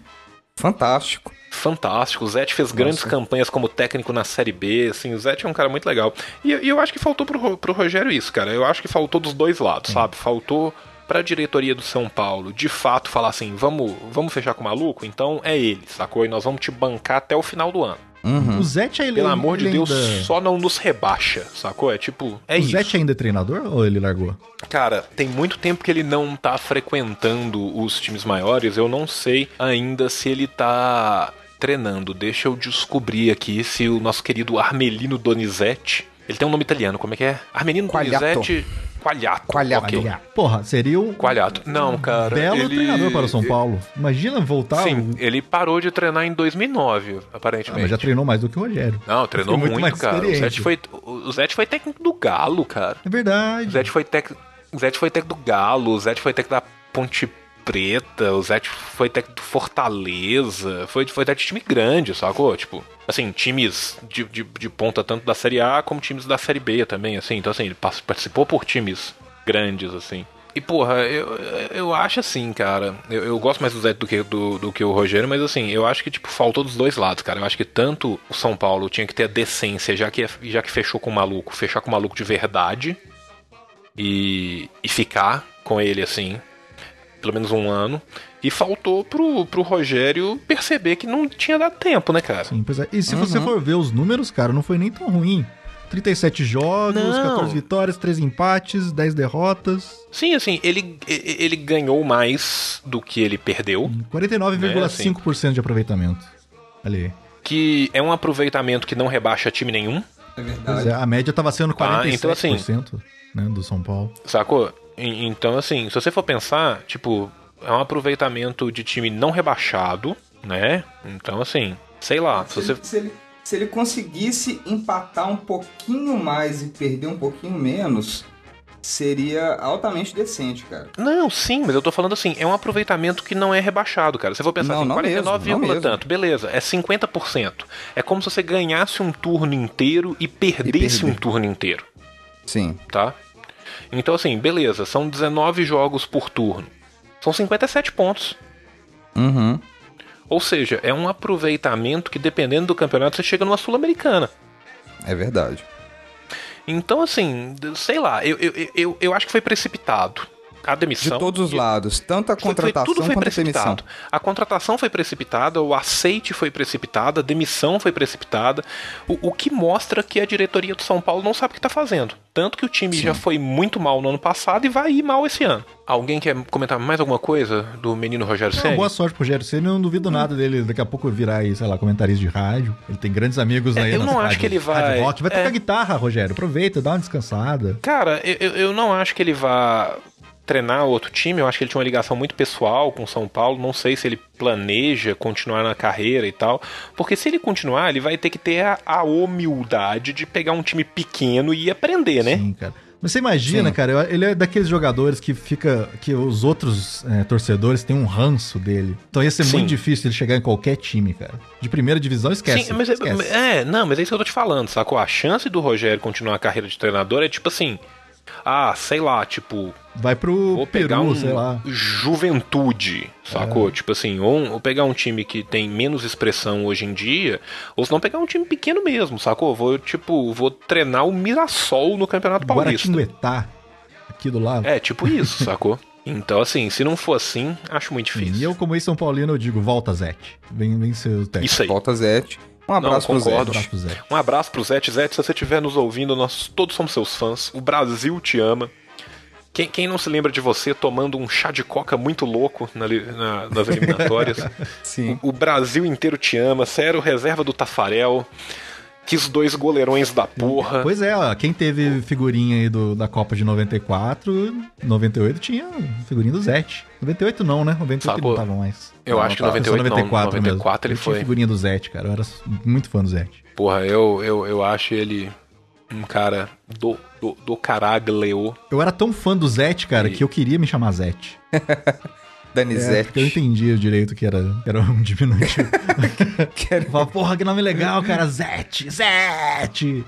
Fantástico. Fantástico, o Zete fez grandes campanhas como técnico na Série B, assim, o Zete é um cara muito legal. E, e eu acho que faltou pro, Ro- pro Rogério isso, cara. Eu acho que faltou dos dois lados, sabe? Faltou pra diretoria do São Paulo, de fato, falar assim, vamos, vamos fechar com o maluco? Então é ele, sacou? E nós vamos te bancar até o final do ano. O Zete ele Pelo amor de Deus, ainda- só não nos rebaixa, sacou? É tipo, é o isso. Zete ainda é treinador ou ele largou? Cara, tem muito tempo que ele não tá frequentando os times maiores. Eu não sei ainda se ele tá treinando. Deixa eu descobrir aqui se o nosso querido Armelino Donizete. Ele tem um nome italiano, como é que é? Armelino Quagliato. Donizete Quagliato. Quagliato. ok. Porra, seria um Quagliato. Não, cara. belo ele... treinador para o São Paulo. Imagina voltar. Sim, o- ele parou de treinar em 2009, Ah, aparentemente. mas já treinou mais do que o Rogério. Não, treinou muito muito, mais cara. O. Zete, foi, o Zete foi técnico do Galo, cara. É verdade. O Zete foi técnico. Zete foi técnico do Galo, o Zete foi técnico da Ponte Preta, o Zete foi técnico do Fortaleza, foi, foi de time grande, sacou? Tipo, assim, times de, de, de ponta tanto da Série A como times da Série B também, assim. Então, assim, ele participou por times grandes, assim. E, porra, eu, eu acho assim, cara. Eu, eu gosto mais do Zé do que, do, do que o Rogério, mas assim, eu acho que, tipo, faltou dos dois lados, cara. Eu acho que tanto o São Paulo tinha que ter a decência, já que, já que fechou com o maluco, fechar com o maluco de verdade e, e ficar com ele, assim, pelo menos um ano. E faltou pro, pro Rogério perceber que não tinha dado tempo, né, cara? Sim, pois é. E se Uhum. você for ver os números, cara, não foi nem tão ruim. 37 jogos, Não. 14 vitórias, 3 empates, 10 derrotas, Sim, assim, ele, ele ganhou mais do que ele perdeu. 49,5% de aproveitamento. Ali. que é um aproveitamento que não rebaixa time nenhum, É Pois verdade. é, a média tava sendo Ah, 47% então assim- né, do São Paulo. sacou? E- Então, assim, se você for pensar, tipo, é um aproveitamento de time não rebaixado, né? Então, assim, sei lá, se você. Se ele, se ele conseguisse empatar um pouquinho mais e perder um pouquinho menos, seria altamente decente, cara. Não, sim, mas eu tô falando assim, é um aproveitamento que não é rebaixado, cara. Se for pensar Não, assim, não 49, mesmo, não mesmo. tanto, beleza, é 50%. É como se você ganhasse um turno inteiro e perdesse perder. um turno inteiro, Sim. tá? Então assim, beleza, são 19 jogos por turno. São 57 pontos. Uhum. Ou seja, é um aproveitamento que dependendo do campeonato você chega numa sul-americana. É verdade. Então, assim, sei lá, eu, eu, eu, eu acho que foi precipitado. A De demissão. todos os E- lados, tanto a Foi- foi- contratação tudo foi quanto a demissão. precipitado. A contratação foi precipitada, o aceite foi precipitado, a demissão foi precipitada, o, o que mostra que a diretoria do São Paulo não sabe o que está fazendo. Tanto que o time já foi muito mal no ano passado e vai ir mal esse ano. Alguém quer comentar mais alguma coisa do menino Rogério Ceni? boa sorte pro Rogério Ceni, eu não duvido nada dele daqui a pouco virar aí, sei lá, comentarista de rádio. Ele tem grandes amigos É, aí eu não acho rádios- que ele vai- rádio rock. Vai tocar é. guitarra, Rogério. Aproveita, dá uma descansada. Cara, eu- eu não acho que ele vá treinar outro time. Eu acho que ele tinha uma ligação muito pessoal com São Paulo. Não sei se ele planeja continuar na carreira e tal. Porque se ele continuar, ele vai ter que ter a, a humildade de pegar um time pequeno e aprender, né? Sim, cara. Mas você imagina, Sim. cara, ele é daqueles jogadores que fica. que os outros é, torcedores têm um ranço dele. Então ia ser Sim. muito difícil ele chegar em qualquer time, cara. De primeira divisão, esquece. Sim, mas é, esquece. é, não, mas é isso que eu tô te falando, sacou? A chance do Rogério continuar a carreira de treinador é tipo assim. Ah, sei lá, tipo, Vai pro Vou Peru, pegar um sei lá. juventude, sacou? Tipo assim, ou, ou pegar um time que tem menos expressão hoje em dia, ou se não pegar um time pequeno mesmo, sacou? Vou, tipo, vou treinar o Mirassol no Campeonato Paulista. Guaratinguetá, aqui do lado. É, tipo isso, sacou? Então, assim, se não for assim, acho muito E difícil. eu, como ex-São Paulino, eu digo, volta, Zete. Vem, vem ser o técnico. Isso aí. Volta Zete. Um abraço pro concordo. Zete. Abraço pro Zete. Um abraço pro Zete. Zete, se você estiver nos ouvindo, nós todos somos seus fãs. O Brasil te ama. Quem, quem não se lembra de você tomando um chá de coca muito louco na na- nas eliminatórias? Sim. O Brasil inteiro te ama. Você era o reserva do Tafarel. Que os dois goleirões da porra. Pois é, ó, quem teve figurinha aí do, da Copa de 94, 98 tinha figurinha do Zete. 98 não, né? 98 ele Sacou? não tava mais. Eu Não, acho que tá. 98 Só não. 94 mesmo. 94 ele Eu tinha foi. figurinha do Zete, cara. Eu era muito fã do Zete. Porra, eu, eu, eu acho ele um cara do, do, do caraglio. Eu era tão fã do Zete, cara, E- que eu queria me chamar Zete. É, Danizete. porque eu entendia direito que era, era um diminutivo. Quero- Falava, porra, que nome legal, cara. Zete, Zete.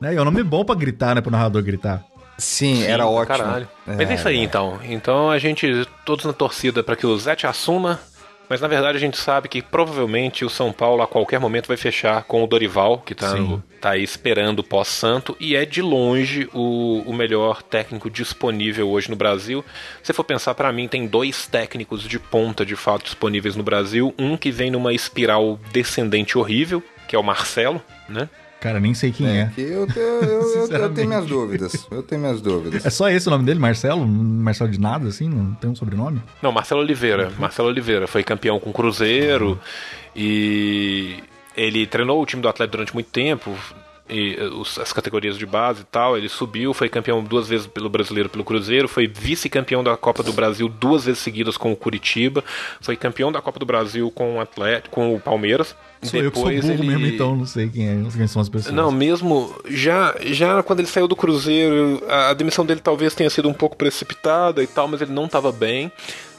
Né? E é um nome bom pra gritar, né? Pro narrador gritar. Sim, Sim, era ótimo. Caralho. Mas é isso aí, então. Então a gente, todos na torcida para que o Zete assuma. Mas na verdade a gente sabe que provavelmente o São Paulo a qualquer momento vai fechar com o Dorival, que tá, no- tá aí esperando o pós-santo, e é de longe o, o melhor técnico disponível hoje no Brasil. Se for pensar, pra mim, tem dois técnicos de ponta de fato disponíveis no Brasil. Um que vem numa espiral descendente horrível, que é o Marcelo, né? Cara, nem sei quem é. Que eu, eu, eu- eu- tenho minhas dúvidas. Eu tenho minhas dúvidas. É só esse o nome dele, Marcelo? Marcelo de nada, assim? Não tem um sobrenome? Não, Marcelo Oliveira. Marcelo Oliveira foi campeão com o Cruzeiro e ele treinou o time do Atlético durante muito tempo. E eh, os- as categorias de base e tal, ele subiu, foi campeão duas vezes pelo Brasileiro pelo Cruzeiro, foi vice-campeão da Copa do Brasil duas vezes seguidas com o Curitiba, foi campeão da Copa do Brasil com o Atlético, com o Palmeiras. Sou eu que sou burro ele- mesmo, então não sei quem, é, quem são as pessoas. não, mesmo já, já quando ele saiu do Cruzeiro, a, a demissão dele talvez tenha sido um pouco precipitada e tal, mas ele não estava bem.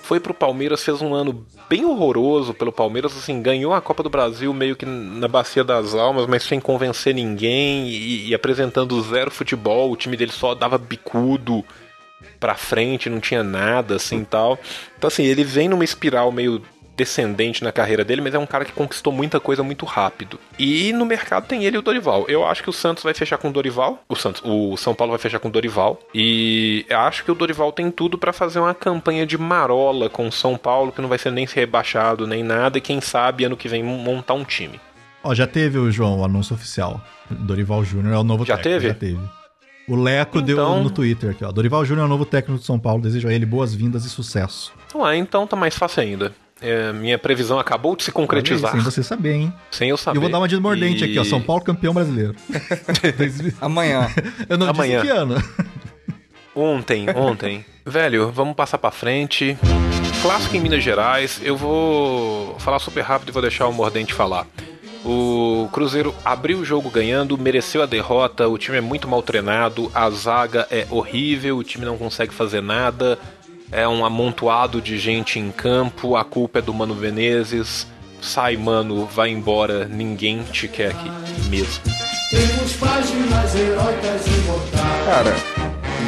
Foi pro Palmeiras, fez um ano bem horroroso pelo Palmeiras, assim, ganhou a Copa do Brasil meio que na bacia das almas, mas sem convencer ninguém e, e apresentando zero futebol. O time dele só dava bicudo pra frente, não tinha nada assim tal. Então assim, ele vem numa espiral meio descendente na carreira dele, mas é um cara que conquistou muita coisa muito rápido. E no mercado tem ele e o Dorival. Eu acho que o Santos vai fechar com o Dorival, o Santos, o São Paulo vai fechar com o Dorival e acho que o Dorival tem tudo pra fazer uma campanha de marola com o São Paulo, que não vai ser nem rebaixado nem nada, e quem sabe ano que vem montar um time. Ó, já teve o João, o anúncio oficial. Dorival Júnior é o novo Já técnico. teve? Já teve. O Leco deu Então- no Twitter aqui, ó. Dorival Júnior é o novo técnico de São Paulo. Desejo a ele boas-vindas e sucesso. Ah, então tá mais fácil ainda. É, minha previsão acabou de se concretizar, Sem você saber, hein? sem eu saber. Eu vou dar uma de mordente E- aqui, ó. São Paulo campeão brasileiro. Amanhã. eu não Amanhã. disse que ano. Ontem, ontem. Velho, vamos passar pra frente. Clássico em Minas Gerais. Eu vou falar super rápido e vou deixar o Mordente falar. O Cruzeiro abriu o jogo ganhando, mereceu a derrota, o time é muito mal treinado, a zaga é horrível, o time não consegue fazer nada, é um amontoado de gente em campo, a culpa é do Mano Menezes. Sai, mano, vai embora, ninguém te quer aqui mesmo. Temos páginas heróicas imortais. Cara,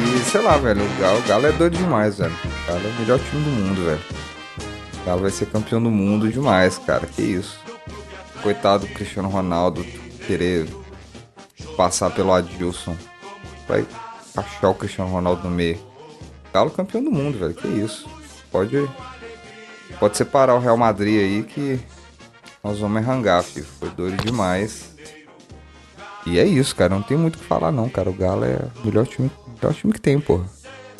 e sei lá, velho, o Galo, o Galo é doido demais, velho. O Galo é o melhor time do mundo, velho. O Galo vai ser campeão do mundo demais, cara. Que isso. Coitado do Cristiano Ronaldo querer passar pelo Adilson. Vai achar o Cristiano Ronaldo no meio. Galo campeão do mundo, velho. Que isso. Pode. Pode separar o Real Madrid aí que nós vamos arrangar, filho. Foi doido demais. E é isso, cara. Não tem muito o que falar, não, cara. O Galo é o melhor time, melhor time que tem, porra.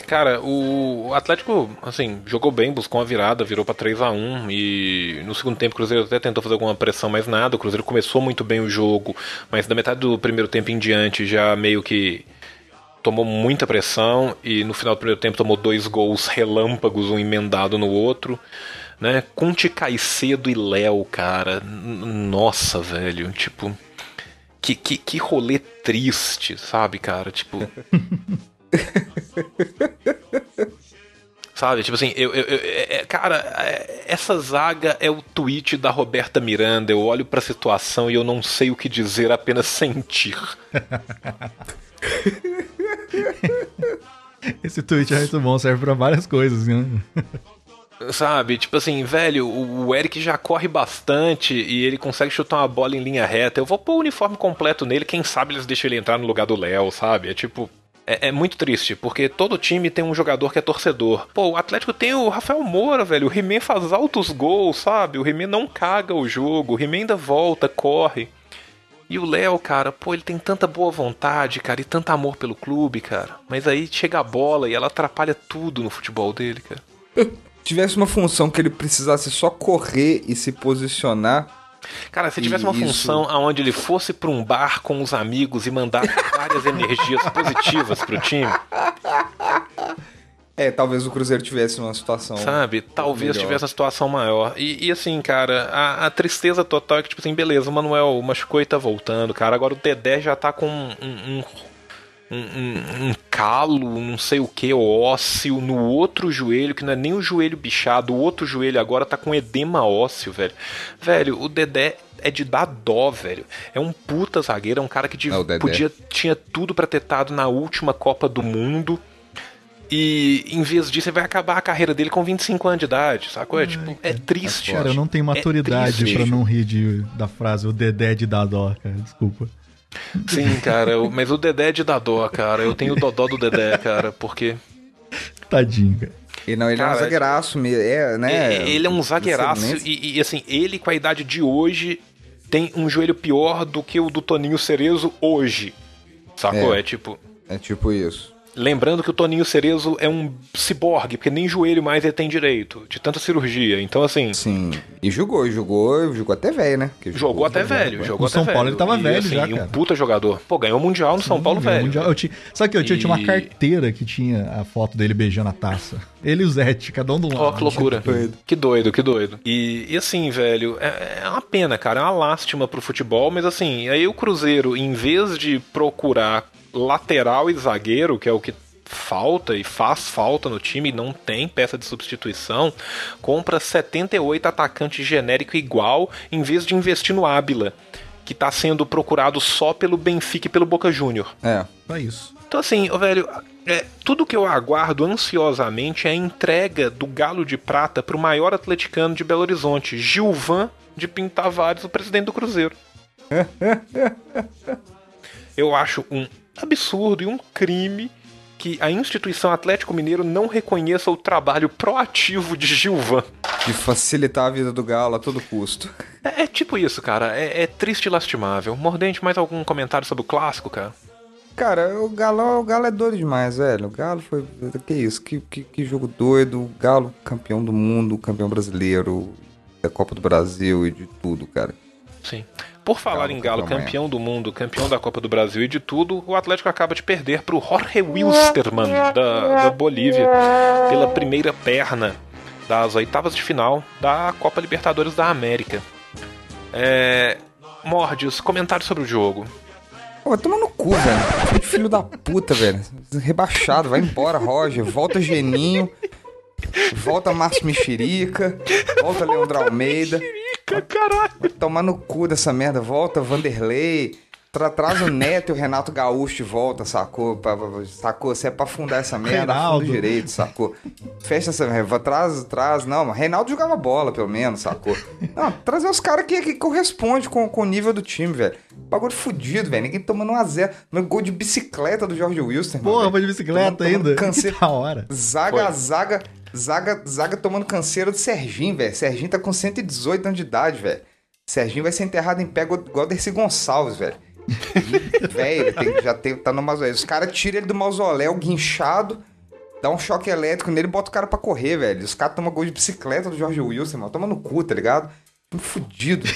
Cara, o Atlético, assim, jogou bem, buscou uma virada, virou pra 3 a 1 e no segundo tempo o Cruzeiro até tentou fazer alguma pressão, mas nada. O Cruzeiro começou muito bem o jogo, mas da metade do primeiro tempo em diante já meio que tomou muita pressão e no final do primeiro tempo tomou dois gols relâmpagos, um emendado no outro. Né? Conte Caicedo e Léo, cara. Nossa, velho. Tipo. Que, que, que rolê triste, sabe, cara? Tipo. Sabe, tipo assim, eu, eu- eu- é- é- cara, é- essa zaga é o tweet da Roberta Miranda. Eu olho pra situação e eu não sei o que dizer, apenas sentir. Esse tweet é muito bom, serve pra várias coisas, né? Sabe, tipo assim, velho, o Eric já corre bastante e ele consegue chutar uma bola em linha reta. Eu vou pôr o uniforme completo nele, quem sabe eles deixam ele entrar no lugar do Léo, sabe? É tipo. É, é muito triste, porque todo time tem um jogador que é torcedor. Pô, o Atlético tem o Rafael Moura, velho. O He-Man faz altos gols, sabe? O He-Man não caga o jogo. O He-Man ainda volta, corre. E o Léo, cara, pô, ele tem tanta boa vontade, cara, e tanto amor pelo clube, cara. Mas aí chega a bola e ela atrapalha tudo no futebol dele, cara. Tivesse uma função que ele precisasse só correr e se posicionar. Cara, se tivesse uma Isso. função aonde ele fosse pra um bar com os amigos e mandasse várias energias positivas pro time, É, talvez o Cruzeiro tivesse uma situação. sabe? Talvez Melhor. tivesse uma situação maior. E, e assim, cara, a, a tristeza total é que, tipo assim, beleza, o Manuel machucou e tá voltando, cara. Agora o Dedé já tá com um. um- um, um- calo, não sei o que, ósseo no outro joelho, que não é nem o joelho bichado, o outro joelho agora tá com edema ósseo, velho. Velho, o Dedé é de dar dó, velho. É um puta zagueiro, é um cara que de- É, o Dedé. podia tinha tudo pra ter estado na última Copa do Mundo. E em vez disso, ele vai acabar a carreira dele com 25 anos de idade, sacou? É tipo, é triste. Cara, eu não tenho maturidade triste. pra não rir de, da frase o Dedé de Dadó, cara. Desculpa. Sim, cara, eu- mas o Dedé é de Dadó, cara. Eu tenho o Dodó do Dedé, cara, porque. Tadinho, cara. E não, ele é Cara, um zagueiraço mesmo. É, né? É, ele é um zagueiraço e, e, assim, ele com a idade de hoje tem um joelho pior do que o do Toninho Cerezo hoje. Sacou? É. É, tipo. É tipo isso. Lembrando que o Toninho Cerezo é um ciborgue, porque nem joelho mais ele tem direito, de tanta cirurgia. Então, assim, Sim. E jogou, e jogou, jogou até velho, né? Que jogou até velho. Jogou No até São Paulo velho. ele tava E, velho assim, já, e um cara. puta jogador. Pô, ganhou o Mundial no São Paulo, velho. Mundial. Eu tinha- Sabe que eu tinha, eu tinha uma E- carteira que tinha a foto dele beijando a taça. Ele e o Zete, cada um do lado. Ó, que loucura. Que doido, que doido. E, e assim, velho, é, é uma pena, cara. É uma lástima pro futebol, mas assim, aí o Cruzeiro, em vez de procurar lateral e zagueiro, que é o que falta e faz falta no time, não tem peça de substituição, compra 78 atacantes genérico igual, em vez de investir no Ábila, que tá sendo procurado só pelo Benfica e pelo Boca Júnior. É. Só isso. Então, assim, ô, velho, é, tudo que eu aguardo ansiosamente é a entrega do Galo de Prata pro maior atleticano de Belo Horizonte, Gilvan de Pintavares, o presidente do Cruzeiro. eu acho um absurdo e um crime que a instituição Atlético Mineiro não reconheça o trabalho proativo de Gilvan. De facilitar a vida do Galo a todo custo. É, é tipo isso, cara. É, é triste e lastimável. Mordente, mais algum comentário sobre o clássico, cara? Cara, o Galo, o Galo é doido demais, velho. O Galo foi. Que isso? Que, que, que jogo doido. O Galo, campeão do mundo, campeão brasileiro, da Copa do Brasil e de tudo, cara. Sim. Por falar Galo em Galo, campeão do mundo, campeão da Copa do Brasil e de tudo, o Atlético acaba de perder para o Jorge Wilstermann, da, da Bolívia, pela primeira perna das oitavas de final da Copa Libertadores da América. É, Mordes, comentário sobre o jogo. Pô, toma no cu, velho. Filho da puta, velho. Rebaixado, vai embora, Roger. Volta Geninho. Volta Márcio Mexerica. Volta Leandro Almeida. Caralho. Vai tomar no cu dessa merda. Volta Vanderlei. Tra traz o Neto e o Renato Gaúcho de volta, sacou? Pra, pra- sacou? Se é pra afundar essa merda, Reinaldo. afunda direito, sacou? Fecha essa merda. Traz, traz. Não, mas Reinaldo jogava bola, pelo menos, sacou? Não, trazer os caras que, que correspondem com, com o nível do time, velho. Bagulho fudido, velho. Ninguém tomando um a zero. No gol de bicicleta do Jorge Wilson, Porra, foi de bicicleta Tomando- ainda. Canseiro. Que da hora. Zaga, Foi. zaga, zaga, zaga tomando canseiro do Serginho, velho. Serginho tá com 118 anos de idade, velho. Serginho vai ser enterrado em pé igual Dercy Gonçalves, velho. Velho, tem- já tem, tá no mausoléu. Os caras tiram ele do mausoléu, guinchado, dá um choque elétrico nele e bota o cara pra correr, velho. Os caras tomam gol de bicicleta do Jorge Wilson, mano. Toma no cu, tá ligado? Tudo fudido.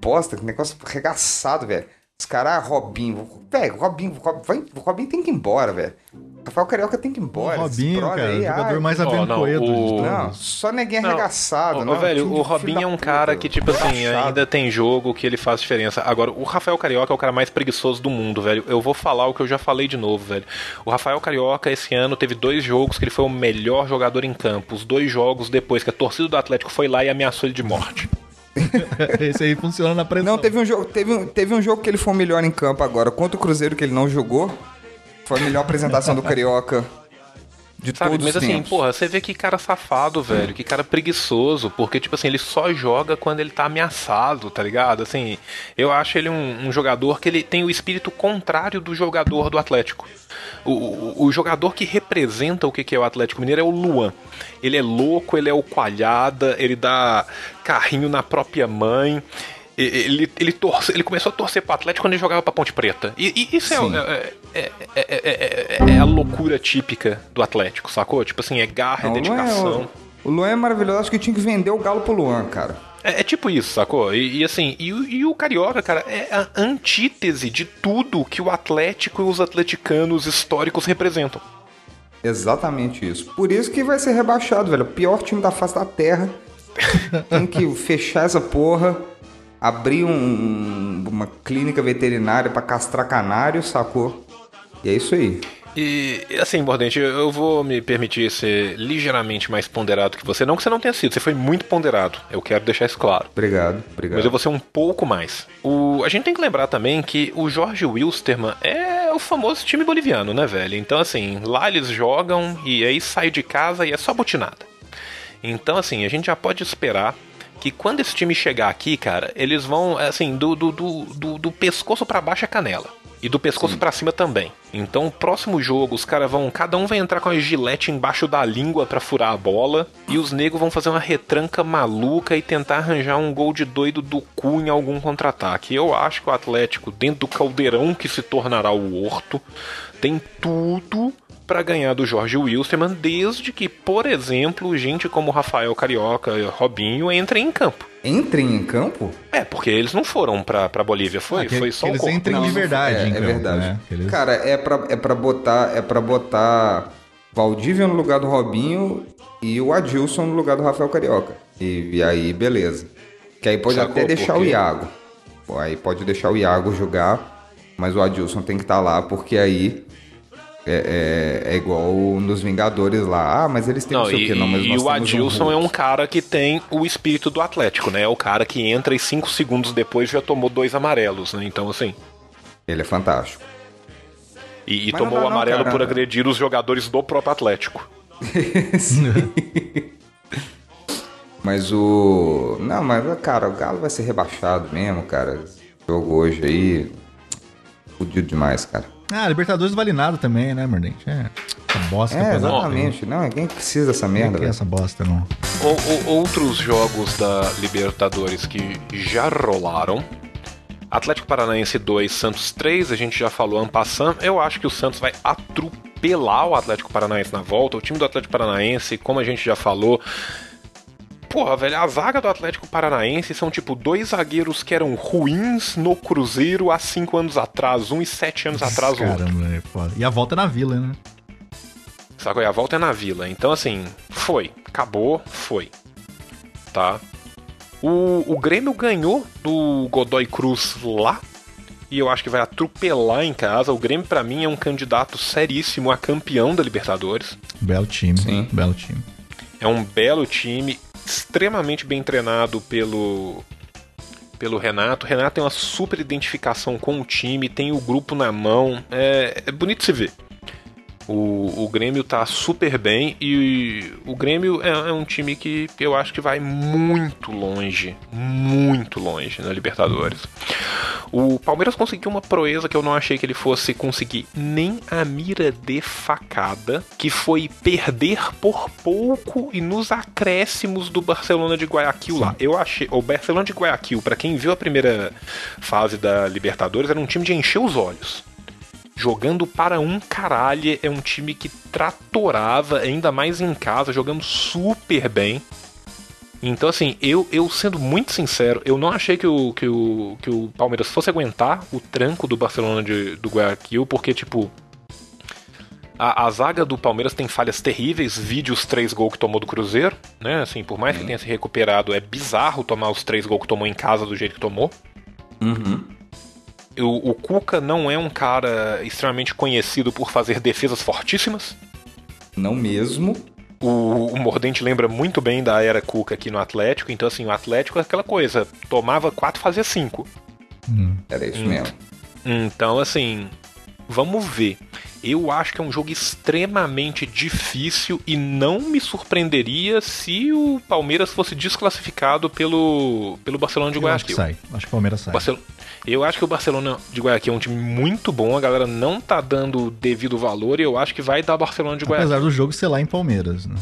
Bosta, que negócio arregaçado, velho. Os caras, Robinho. Velho, Robinho, Rob- vai- Robinho tem que ir embora, velho. Rafael Carioca tem que ir O embora. esses Robinho, cara, aí, jogador ai, mais o-. Não, só neguinho Não. arregaçado, não. velho, o Robinho é um cara puta, que, tipo assim, rebaixado. ainda tem jogo que ele faz diferença. Agora, o Rafael Carioca é o cara mais preguiçoso do mundo, velho. Eu vou falar o que eu já falei de novo, velho. O Rafael Carioca, esse ano, teve dois jogos que ele foi o melhor jogador em campo. Os dois jogos depois que a torcida do Atlético foi lá e ameaçou ele de morte. Esse aí funciona na pressão. Não, teve um jogo, teve um, teve um jogo que ele foi o melhor em campo agora. Contra o Cruzeiro que ele não jogou. Foi a melhor apresentação do Carioca de Sabe? todos Mas os assim, tempos. porra, você vê que cara safado, velho. Que cara preguiçoso. Porque, tipo assim, ele só joga quando ele tá ameaçado, tá ligado? Assim, eu acho ele um, um jogador que ele tem o espírito contrário do jogador do Atlético. O, o, o jogador que representa o que que é o Atlético Mineiro é o Luan. Ele é louco, ele é o coalhada, ele dá carrinho na própria mãe. Ele, ele, torce, ele começou a torcer pro Atlético quando ele jogava pra Ponte Preta. E, e isso é, Sim. é, é, é, é- é- é a loucura típica do Atlético, sacou? Tipo assim, é garra, Não, é é, dedicação. o, Luan é maravilhoso. Acho que tinha que vender o Galo pro Luan, cara. É, é tipo isso, sacou? E, e assim, e, o- e o Carioca, cara, é a antítese de tudo que o Atlético e os atleticanos históricos representam. Exatamente isso. Por isso que vai ser rebaixado, velho. O pior time da face da terra. Tem que fechar essa porra, abrir um- uma clínica veterinária pra castrar canário, sacou? E é isso aí. E assim, Mordente, eu vou me permitir ser ligeiramente mais ponderado que você. Não que você não tenha sido, você foi muito ponderado. Eu quero deixar isso claro. Obrigado, obrigado. Mas eu vou ser um pouco mais. O, a gente tem que lembrar também que o Jorge Wilstermann é o famoso time boliviano, né, velho? Então, assim, lá eles jogam e aí sai de casa e é só butinada. Então, assim, a gente já pode esperar que quando esse time chegar aqui, cara, eles vão, assim, do, do, do, do, do pescoço pra baixo é canela. E do pescoço pra cima também. Então, o próximo jogo, os caras vão. Cada um vai entrar com a gilete embaixo da língua pra furar a bola. E os negros vão fazer uma retranca maluca e tentar arranjar um gol de doido do cu em algum contra-ataque. Eu acho que o Atlético, dentro do caldeirão que se tornará o Horto, tem tudo pra ganhar do Jorge Wilstermann, desde que, por exemplo, gente como Rafael Carioca e Robinho entrem em campo. Entrem em campo? É, porque eles não foram pra, pra Bolívia, foi, Ah, que- foi só que o eles corpo. entrem Não, de verdade. É, em é campo, verdade. né? Eles- Cara, é pra, é pra botar. É para botar Valdívia no lugar do Robinho e o Adilson no lugar do Rafael Carioca. E, e aí, beleza. Que aí pode Sacou até deixar por o? Iago. Pô, Aí pode deixar o Iago jogar, mas o Adilson tem que estar lá, porque aí. É, é- é igual nos Vingadores lá. Ah, mas eles têm não, Não, sei e, o que, não, mas e o Adilson é um cara que tem o espírito do Atlético, né? É o cara que entra e cinco segundos depois já tomou dois amarelos, né? Então, assim. Ele é fantástico. E, e não tomou dá o não, amarelo cara. por agredir os jogadores do próprio Atlético. Mas o. Não, mas, cara, o Galo vai ser rebaixado mesmo, cara. Esse jogo hoje aí. Fudido demais, cara. Ah, Libertadores não vale nada também, né, Mordente? É, essa bosta. É, exatamente. Não, ninguém precisa dessa merda, quer velho. essa bosta, não. O- o- outros jogos da Libertadores que já rolaram. Atlético Paranaense 2, Santos 3, a gente já falou ampassando. Eu acho que o Santos vai atropelar o Atlético Paranaense na volta. O time do Atlético Paranaense, como a gente já falou. Porra, velho, a zaga do Atlético Paranaense são tipo dois zagueiros que eram ruins no Cruzeiro há cinco anos atrás, um e sete anos atrás o outro. Caramba, é foda. E a volta é na vila, né? Sacou? E a volta é na vila. Então, assim, foi. Acabou, foi. Tá? O, o Grêmio ganhou do Godoy Cruz lá. E eu acho que vai atropelar em casa. O Grêmio, pra mim, é um candidato seríssimo a campeão da Libertadores. Belo time. Sim. Belo time. É um belo time, extremamente bem treinado pelo pelo Renato. O Renato tem uma super identificação com o time, tem o grupo na mão. É, é bonito se ver. O, o Grêmio tá super bem e o Grêmio é, é um time que eu acho que vai muito longe, muito longe na Libertadores. O Palmeiras conseguiu uma proeza que eu não achei que ele fosse conseguir nem a mira de facada, que foi perder por pouco e nos acréscimos do Barcelona de Guayaquil lá. Eu achei, o Barcelona de Guayaquil, para quem viu a primeira fase da Libertadores, era um time de encher os olhos jogando para um caralho. É um time que tratorava, ainda mais em casa, jogando super bem. Então, assim, eu, eu sendo muito sincero, eu não achei que o, que, o, que o Palmeiras fosse aguentar o tranco do Barcelona de, do Guayaquil, porque, tipo. A, a zaga do Palmeiras tem falhas terríveis, vídeo os três gols que tomou do Cruzeiro, né? Assim, por mais que tenha se recuperado, é bizarro tomar os três gols que tomou em casa do jeito que tomou. Uhum. O, o Cuca não é um cara extremamente conhecido por fazer defesas fortíssimas. Não mesmo. O, o Mordente lembra muito bem da era Cuca aqui no Atlético. Então, assim, o Atlético é aquela coisa: tomava quatro, fazia cinco. Era isso mesmo. Então, assim, vamos ver. Eu acho que é um jogo extremamente difícil e não me surpreenderia se o Palmeiras fosse desclassificado pelo, pelo Barcelona de Eu acho que Guayaquil. sai. Acho que o Palmeiras sai. Barcel- Eu acho que o Barcelona de Guayaquil é um time muito bom, a galera não tá dando o devido valor e eu acho que vai dar Barcelona de Guayaquil. Apesar do jogo ser lá em Palmeiras, né?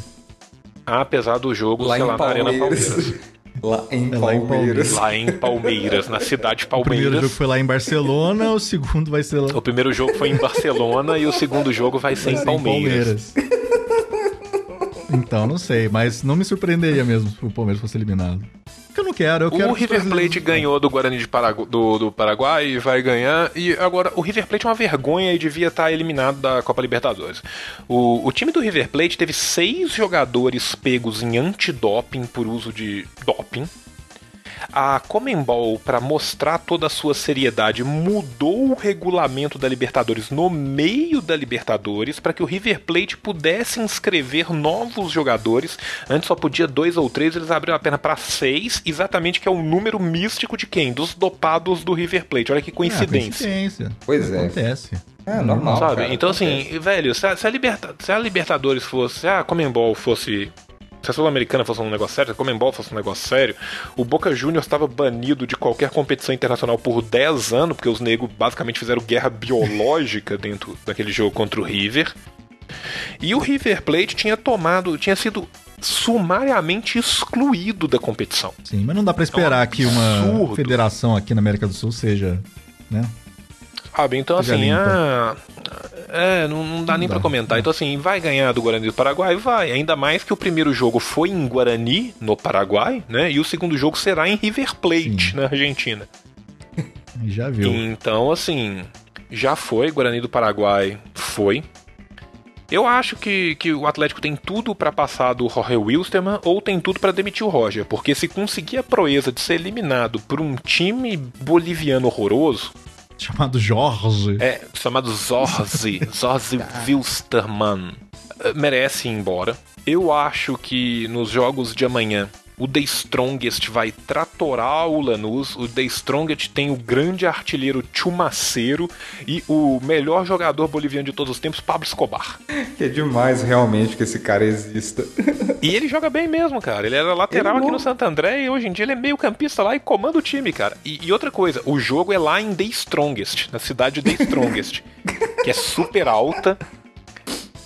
Apesar do jogo Lá sei em lá, na Arena Palmeiras. Palmeiras. Lá em É lá em Palmeiras. Lá em Palmeiras, na cidade de O primeiro jogo Palmeiras. foi lá em Barcelona, o segundo vai ser lá O primeiro jogo foi em Barcelona e o segundo jogo vai ser em em Palmeiras. Então, não sei, mas não me surpreenderia mesmo se o Palmeiras fosse eliminado. Porque eu não quero, eu quero. O que os River Plate ganhou do Guarani de Paragu- do, do Paraguai e vai ganhar. E agora, o River Plate é uma vergonha e devia estar eliminado da Copa Libertadores. O, o time do River Plate teve seis jogadores pegos em antidoping por uso de doping. A Comembol, para mostrar toda a sua seriedade, mudou o regulamento da Libertadores no meio da Libertadores para que o River Plate pudesse inscrever novos jogadores. Antes só podia dois ou três, eles abriram a perna para seis, exatamente que é o número místico de quem? Dos dopados do River Plate. Olha que Ah, coincidência. coincidência. Pois é. Acontece. É normal. Sabe? cara, então, acontece. assim, velho, se a, se a Liberta- se a Libertadores fosse. Se a Comembol fosse. Se a Sul-Americana fosse um negócio sério, se a Comembol fosse um negócio sério, o Boca Juniors estava banido de qualquer competição internacional por 10 anos, porque os negros basicamente fizeram guerra biológica dentro daquele jogo contra o River. E o River Plate tinha tomado. tinha sido sumariamente excluído da competição. Sim, mas não dá pra esperar que uma federação aqui na América do Sul seja, né? Sabe? Então, Coisa assim, limpa. É, não, não dá Não nem pra comentar. Então, assim, vai ganhar do Guarani do Paraguai? Vai. Ainda mais que o primeiro jogo foi em Guarani, no Paraguai, né? E o segundo jogo será em River Plate, Sim. na Argentina. Já viu. Então, assim, já foi. Guarani do Paraguai foi. Eu acho que, que o Atlético tem tudo pra passar do Jorge Wilstermann ou tem tudo pra demitir o Roger. Porque se conseguir a proeza de ser eliminado por um time boliviano horroroso, Chamado Jorge. é, chamado Zorzi, Zorzi Wilstermann, eh, merece ir embora. Eu acho que nos jogos de amanhã o The Strongest vai tratorar o Lanús. O The Strongest tem o grande artilheiro Chumaceiro e o melhor jogador boliviano de todos os tempos, Pablo Escobar. Que é demais realmente que esse cara exista. E ele joga bem mesmo, cara. Ele era lateral Ele aqui não- no Santo André e hoje em dia ele é meio campista lá e comanda o time, cara. E, e outra coisa, o jogo é lá em The Strongest, na cidade de The Strongest, que é super alta.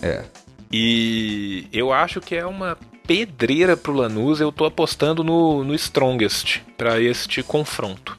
É. E eu acho que é uma pedreira pro Lanús. Eu tô apostando no, no Strongest pra este confronto.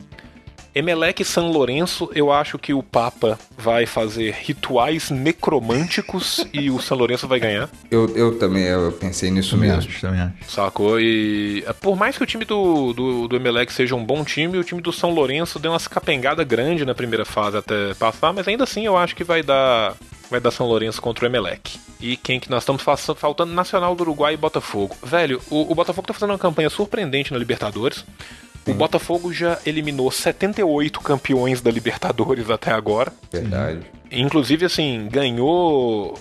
Emelec e San Lourenço, eu acho que o Papa vai fazer rituais necromânticos e o San Lourenço vai ganhar. Eu, eu também eu pensei nisso Também mesmo. acho, também acho. Sacou? E é, por mais que o time do, do, do Emelec seja um bom time, o time do São Lourenço deu uma capengada grande na primeira fase até passar, mas ainda assim eu acho que vai dar vai dar São Lourenço contra o Emelec. E quem que nós estamos fa- faltando? Nacional do Uruguai e Botafogo. Velho, o, o Botafogo tá fazendo uma campanha surpreendente na Libertadores. O Botafogo já eliminou 78 campeões da Libertadores até agora. Verdade. Inclusive, assim, ganhou.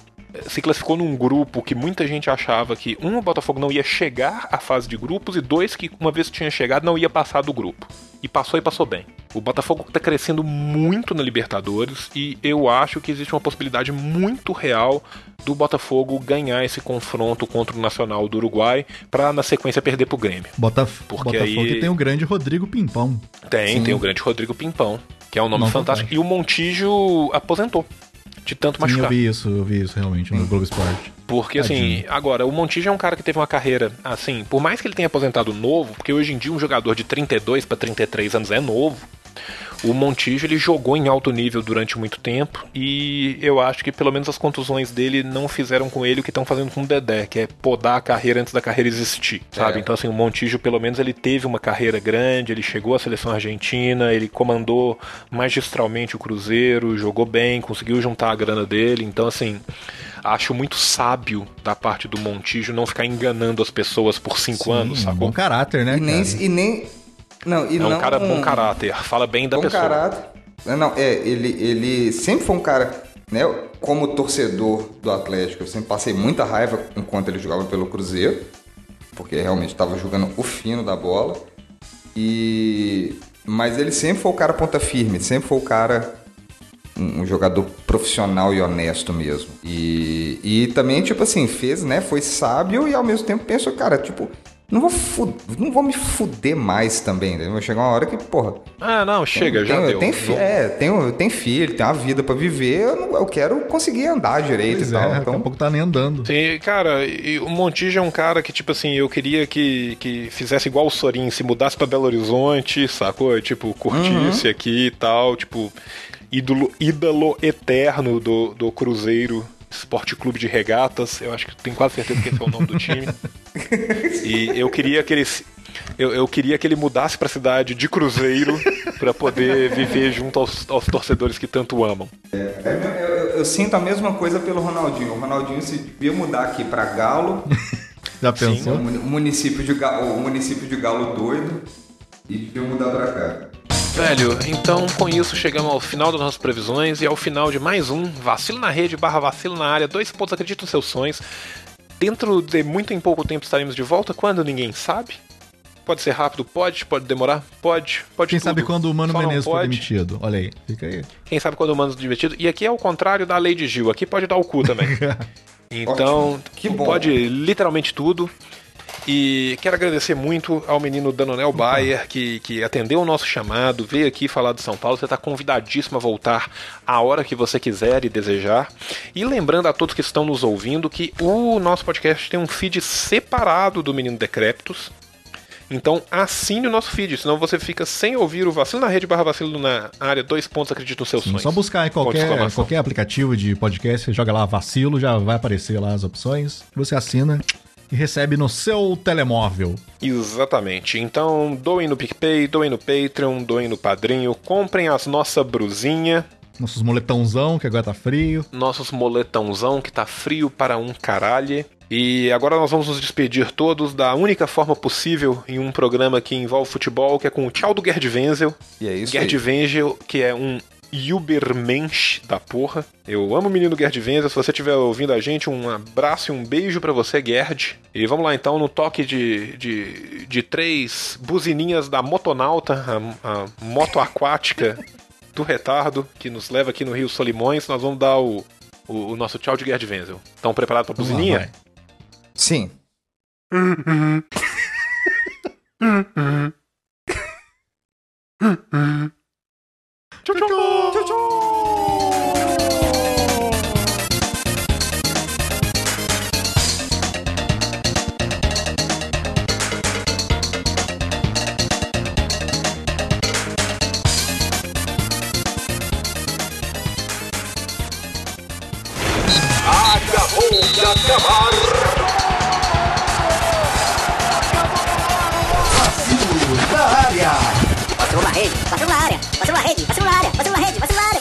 Se classificou num grupo que muita gente achava que, um, o Botafogo não ia chegar à fase de grupos, e dois, que uma vez que tinha chegado, não ia passar do grupo. E passou e passou bem. O Botafogo tá crescendo muito na Libertadores, e eu acho que existe uma possibilidade muito real do Botafogo ganhar esse confronto contra o Nacional do Uruguai, pra na sequência perder pro Grêmio. Botaf Porque Botafogo aí- tem o grande Rodrigo Pimpão. Tem, tem o grande Rodrigo Pimpão, que é um nome fantástico. fantástico. E o Montijo aposentou. De tanto Sim, eu machucar. vi isso, eu vi isso realmente no Globo Esporte. Porque, assim, Tadinho. agora, o Montijo é um cara que teve uma carreira, assim, por mais que ele tenha aposentado novo, porque hoje em dia um jogador de 32 para 33 anos é novo, o Montijo ele jogou em alto nível durante muito tempo e eu acho que pelo menos as contusões dele não fizeram com ele o que estão fazendo com o Dedé, que é podar a carreira antes da carreira existir, sabe? É. Então, assim, o Montijo pelo menos ele teve uma carreira grande, ele chegou à seleção argentina, ele comandou magistralmente o Cruzeiro, jogou bem, conseguiu juntar a grana dele, então, assim, acho muito sábio da parte do Montijo não ficar enganando as pessoas por cinco Sim, anos, um sacou? bom caráter, né, E nem, cara? e nem. Não, e É não. um cara bom caráter, fala bem da bom pessoa. caráter. Não, é, ele, ele sempre foi um cara, né? Como torcedor do Atlético, eu sempre passei muita raiva enquanto ele jogava pelo Cruzeiro, porque realmente estava jogando o fino da bola. E mas ele sempre foi o cara ponta firme, sempre foi o cara um, um jogador profissional e honesto mesmo. E, e também, tipo assim, fez, né? Foi sábio e ao mesmo tempo pensou, cara, tipo, não vou, não vou me fuder mais também, né? Vai chegar uma hora que, porra. Ah, não, chega, já tenho, deu. Não- é, tenho, tem filho, tem uma vida pra viver, eu, não- eu quero conseguir andar direito Pois e é, tal. daqui a Então, pouco tá nem andando. Sim, cara, e o Montijo é um cara que, tipo assim, eu queria que, que fizesse igual o Sorin, se mudasse pra Belo Horizonte, sacou? Tipo, curtisse aqui e tal, tipo, ídolo, ídolo eterno do, do Cruzeiro Esporte Clube de Regatas, eu acho que tenho quase certeza que esse é o nome do time. E eu queria que ele. Eu, eu queria que ele mudasse pra cidade de Cruzeiro pra poder viver junto aos, aos torcedores que tanto amam. é, eu, eu- eu sinto a mesma coisa pelo Ronaldinho. O Ronaldinho se devia mudar aqui pra Galo, Já pensou? muni- o município de Galo, o município de Galo doido, e devia mudar pra cá. Velho, então com isso chegamos ao final das nossas previsões e ao final de mais um Vacilo na Rede barra Vacilo na Área. Dois pontos, acredito nos seus sonhos. Dentro de muito em pouco tempo estaremos de volta, quando ninguém sabe. Pode ser rápido, pode, pode demorar, pode, pode Quem tudo. sabe quando o Mano Só Menezes for pode. demitido? Olha aí, fica aí. Quem sabe quando o Mano é divertido. E aqui é o contrário da lei de Gil, aqui pode dar o cu também. Então, Ótimo. Que bom. pode literalmente tudo. E quero agradecer muito ao menino Danonel Bayer, que, que atendeu o nosso chamado, veio aqui falar de São Paulo. Você está convidadíssimo a voltar a hora que você quiser e desejar. E lembrando a todos que estão nos ouvindo que o nosso podcast tem um feed separado do Menino Decréptos. Então assine o nosso feed, senão você fica sem ouvir o Vacilo na Rede barra Vacilo na área. Dois pontos, acredito nos seus Sim, sonhos. só buscar em qualquer, qualquer aplicativo de podcast, você joga lá vacilo, já vai aparecer lá as opções. Você assina e recebe no seu telemóvel. Exatamente. Então, doem no PicPay, doem no Patreon, doem no Padrinho, comprem as nossa brusinha, Nossos moletãozão, que agora tá frio. nossos moletãozão que tá frio para um caralho. E agora nós vamos nos despedir todos da única forma possível em um programa que envolve futebol, que é com o tchau do Gerd Wenzel. E é isso Gerd aí. Wenzel, que é um Ubermensch da porra. Eu amo o menino Gerd Wenzel. Se você estiver ouvindo a gente, um abraço e um beijo pra você, Gerd. E vamos lá então no toque de, de, de três buzininhas da Motonauta, a, a moto aquática do retardo, que nos leva aqui no Rio Solimões. Nós vamos dar o, o, o nosso tchau de Gerd Wenzel. Estão preparados pra Vamos lá, buzininha? Vai. Sim. Tchau, tchau. Acabou de acabar. Vacilo na área. Vacilo na rede, vacilo na área, vacilo na rede, vacilo na área, vacilo na rede, vacilo na área.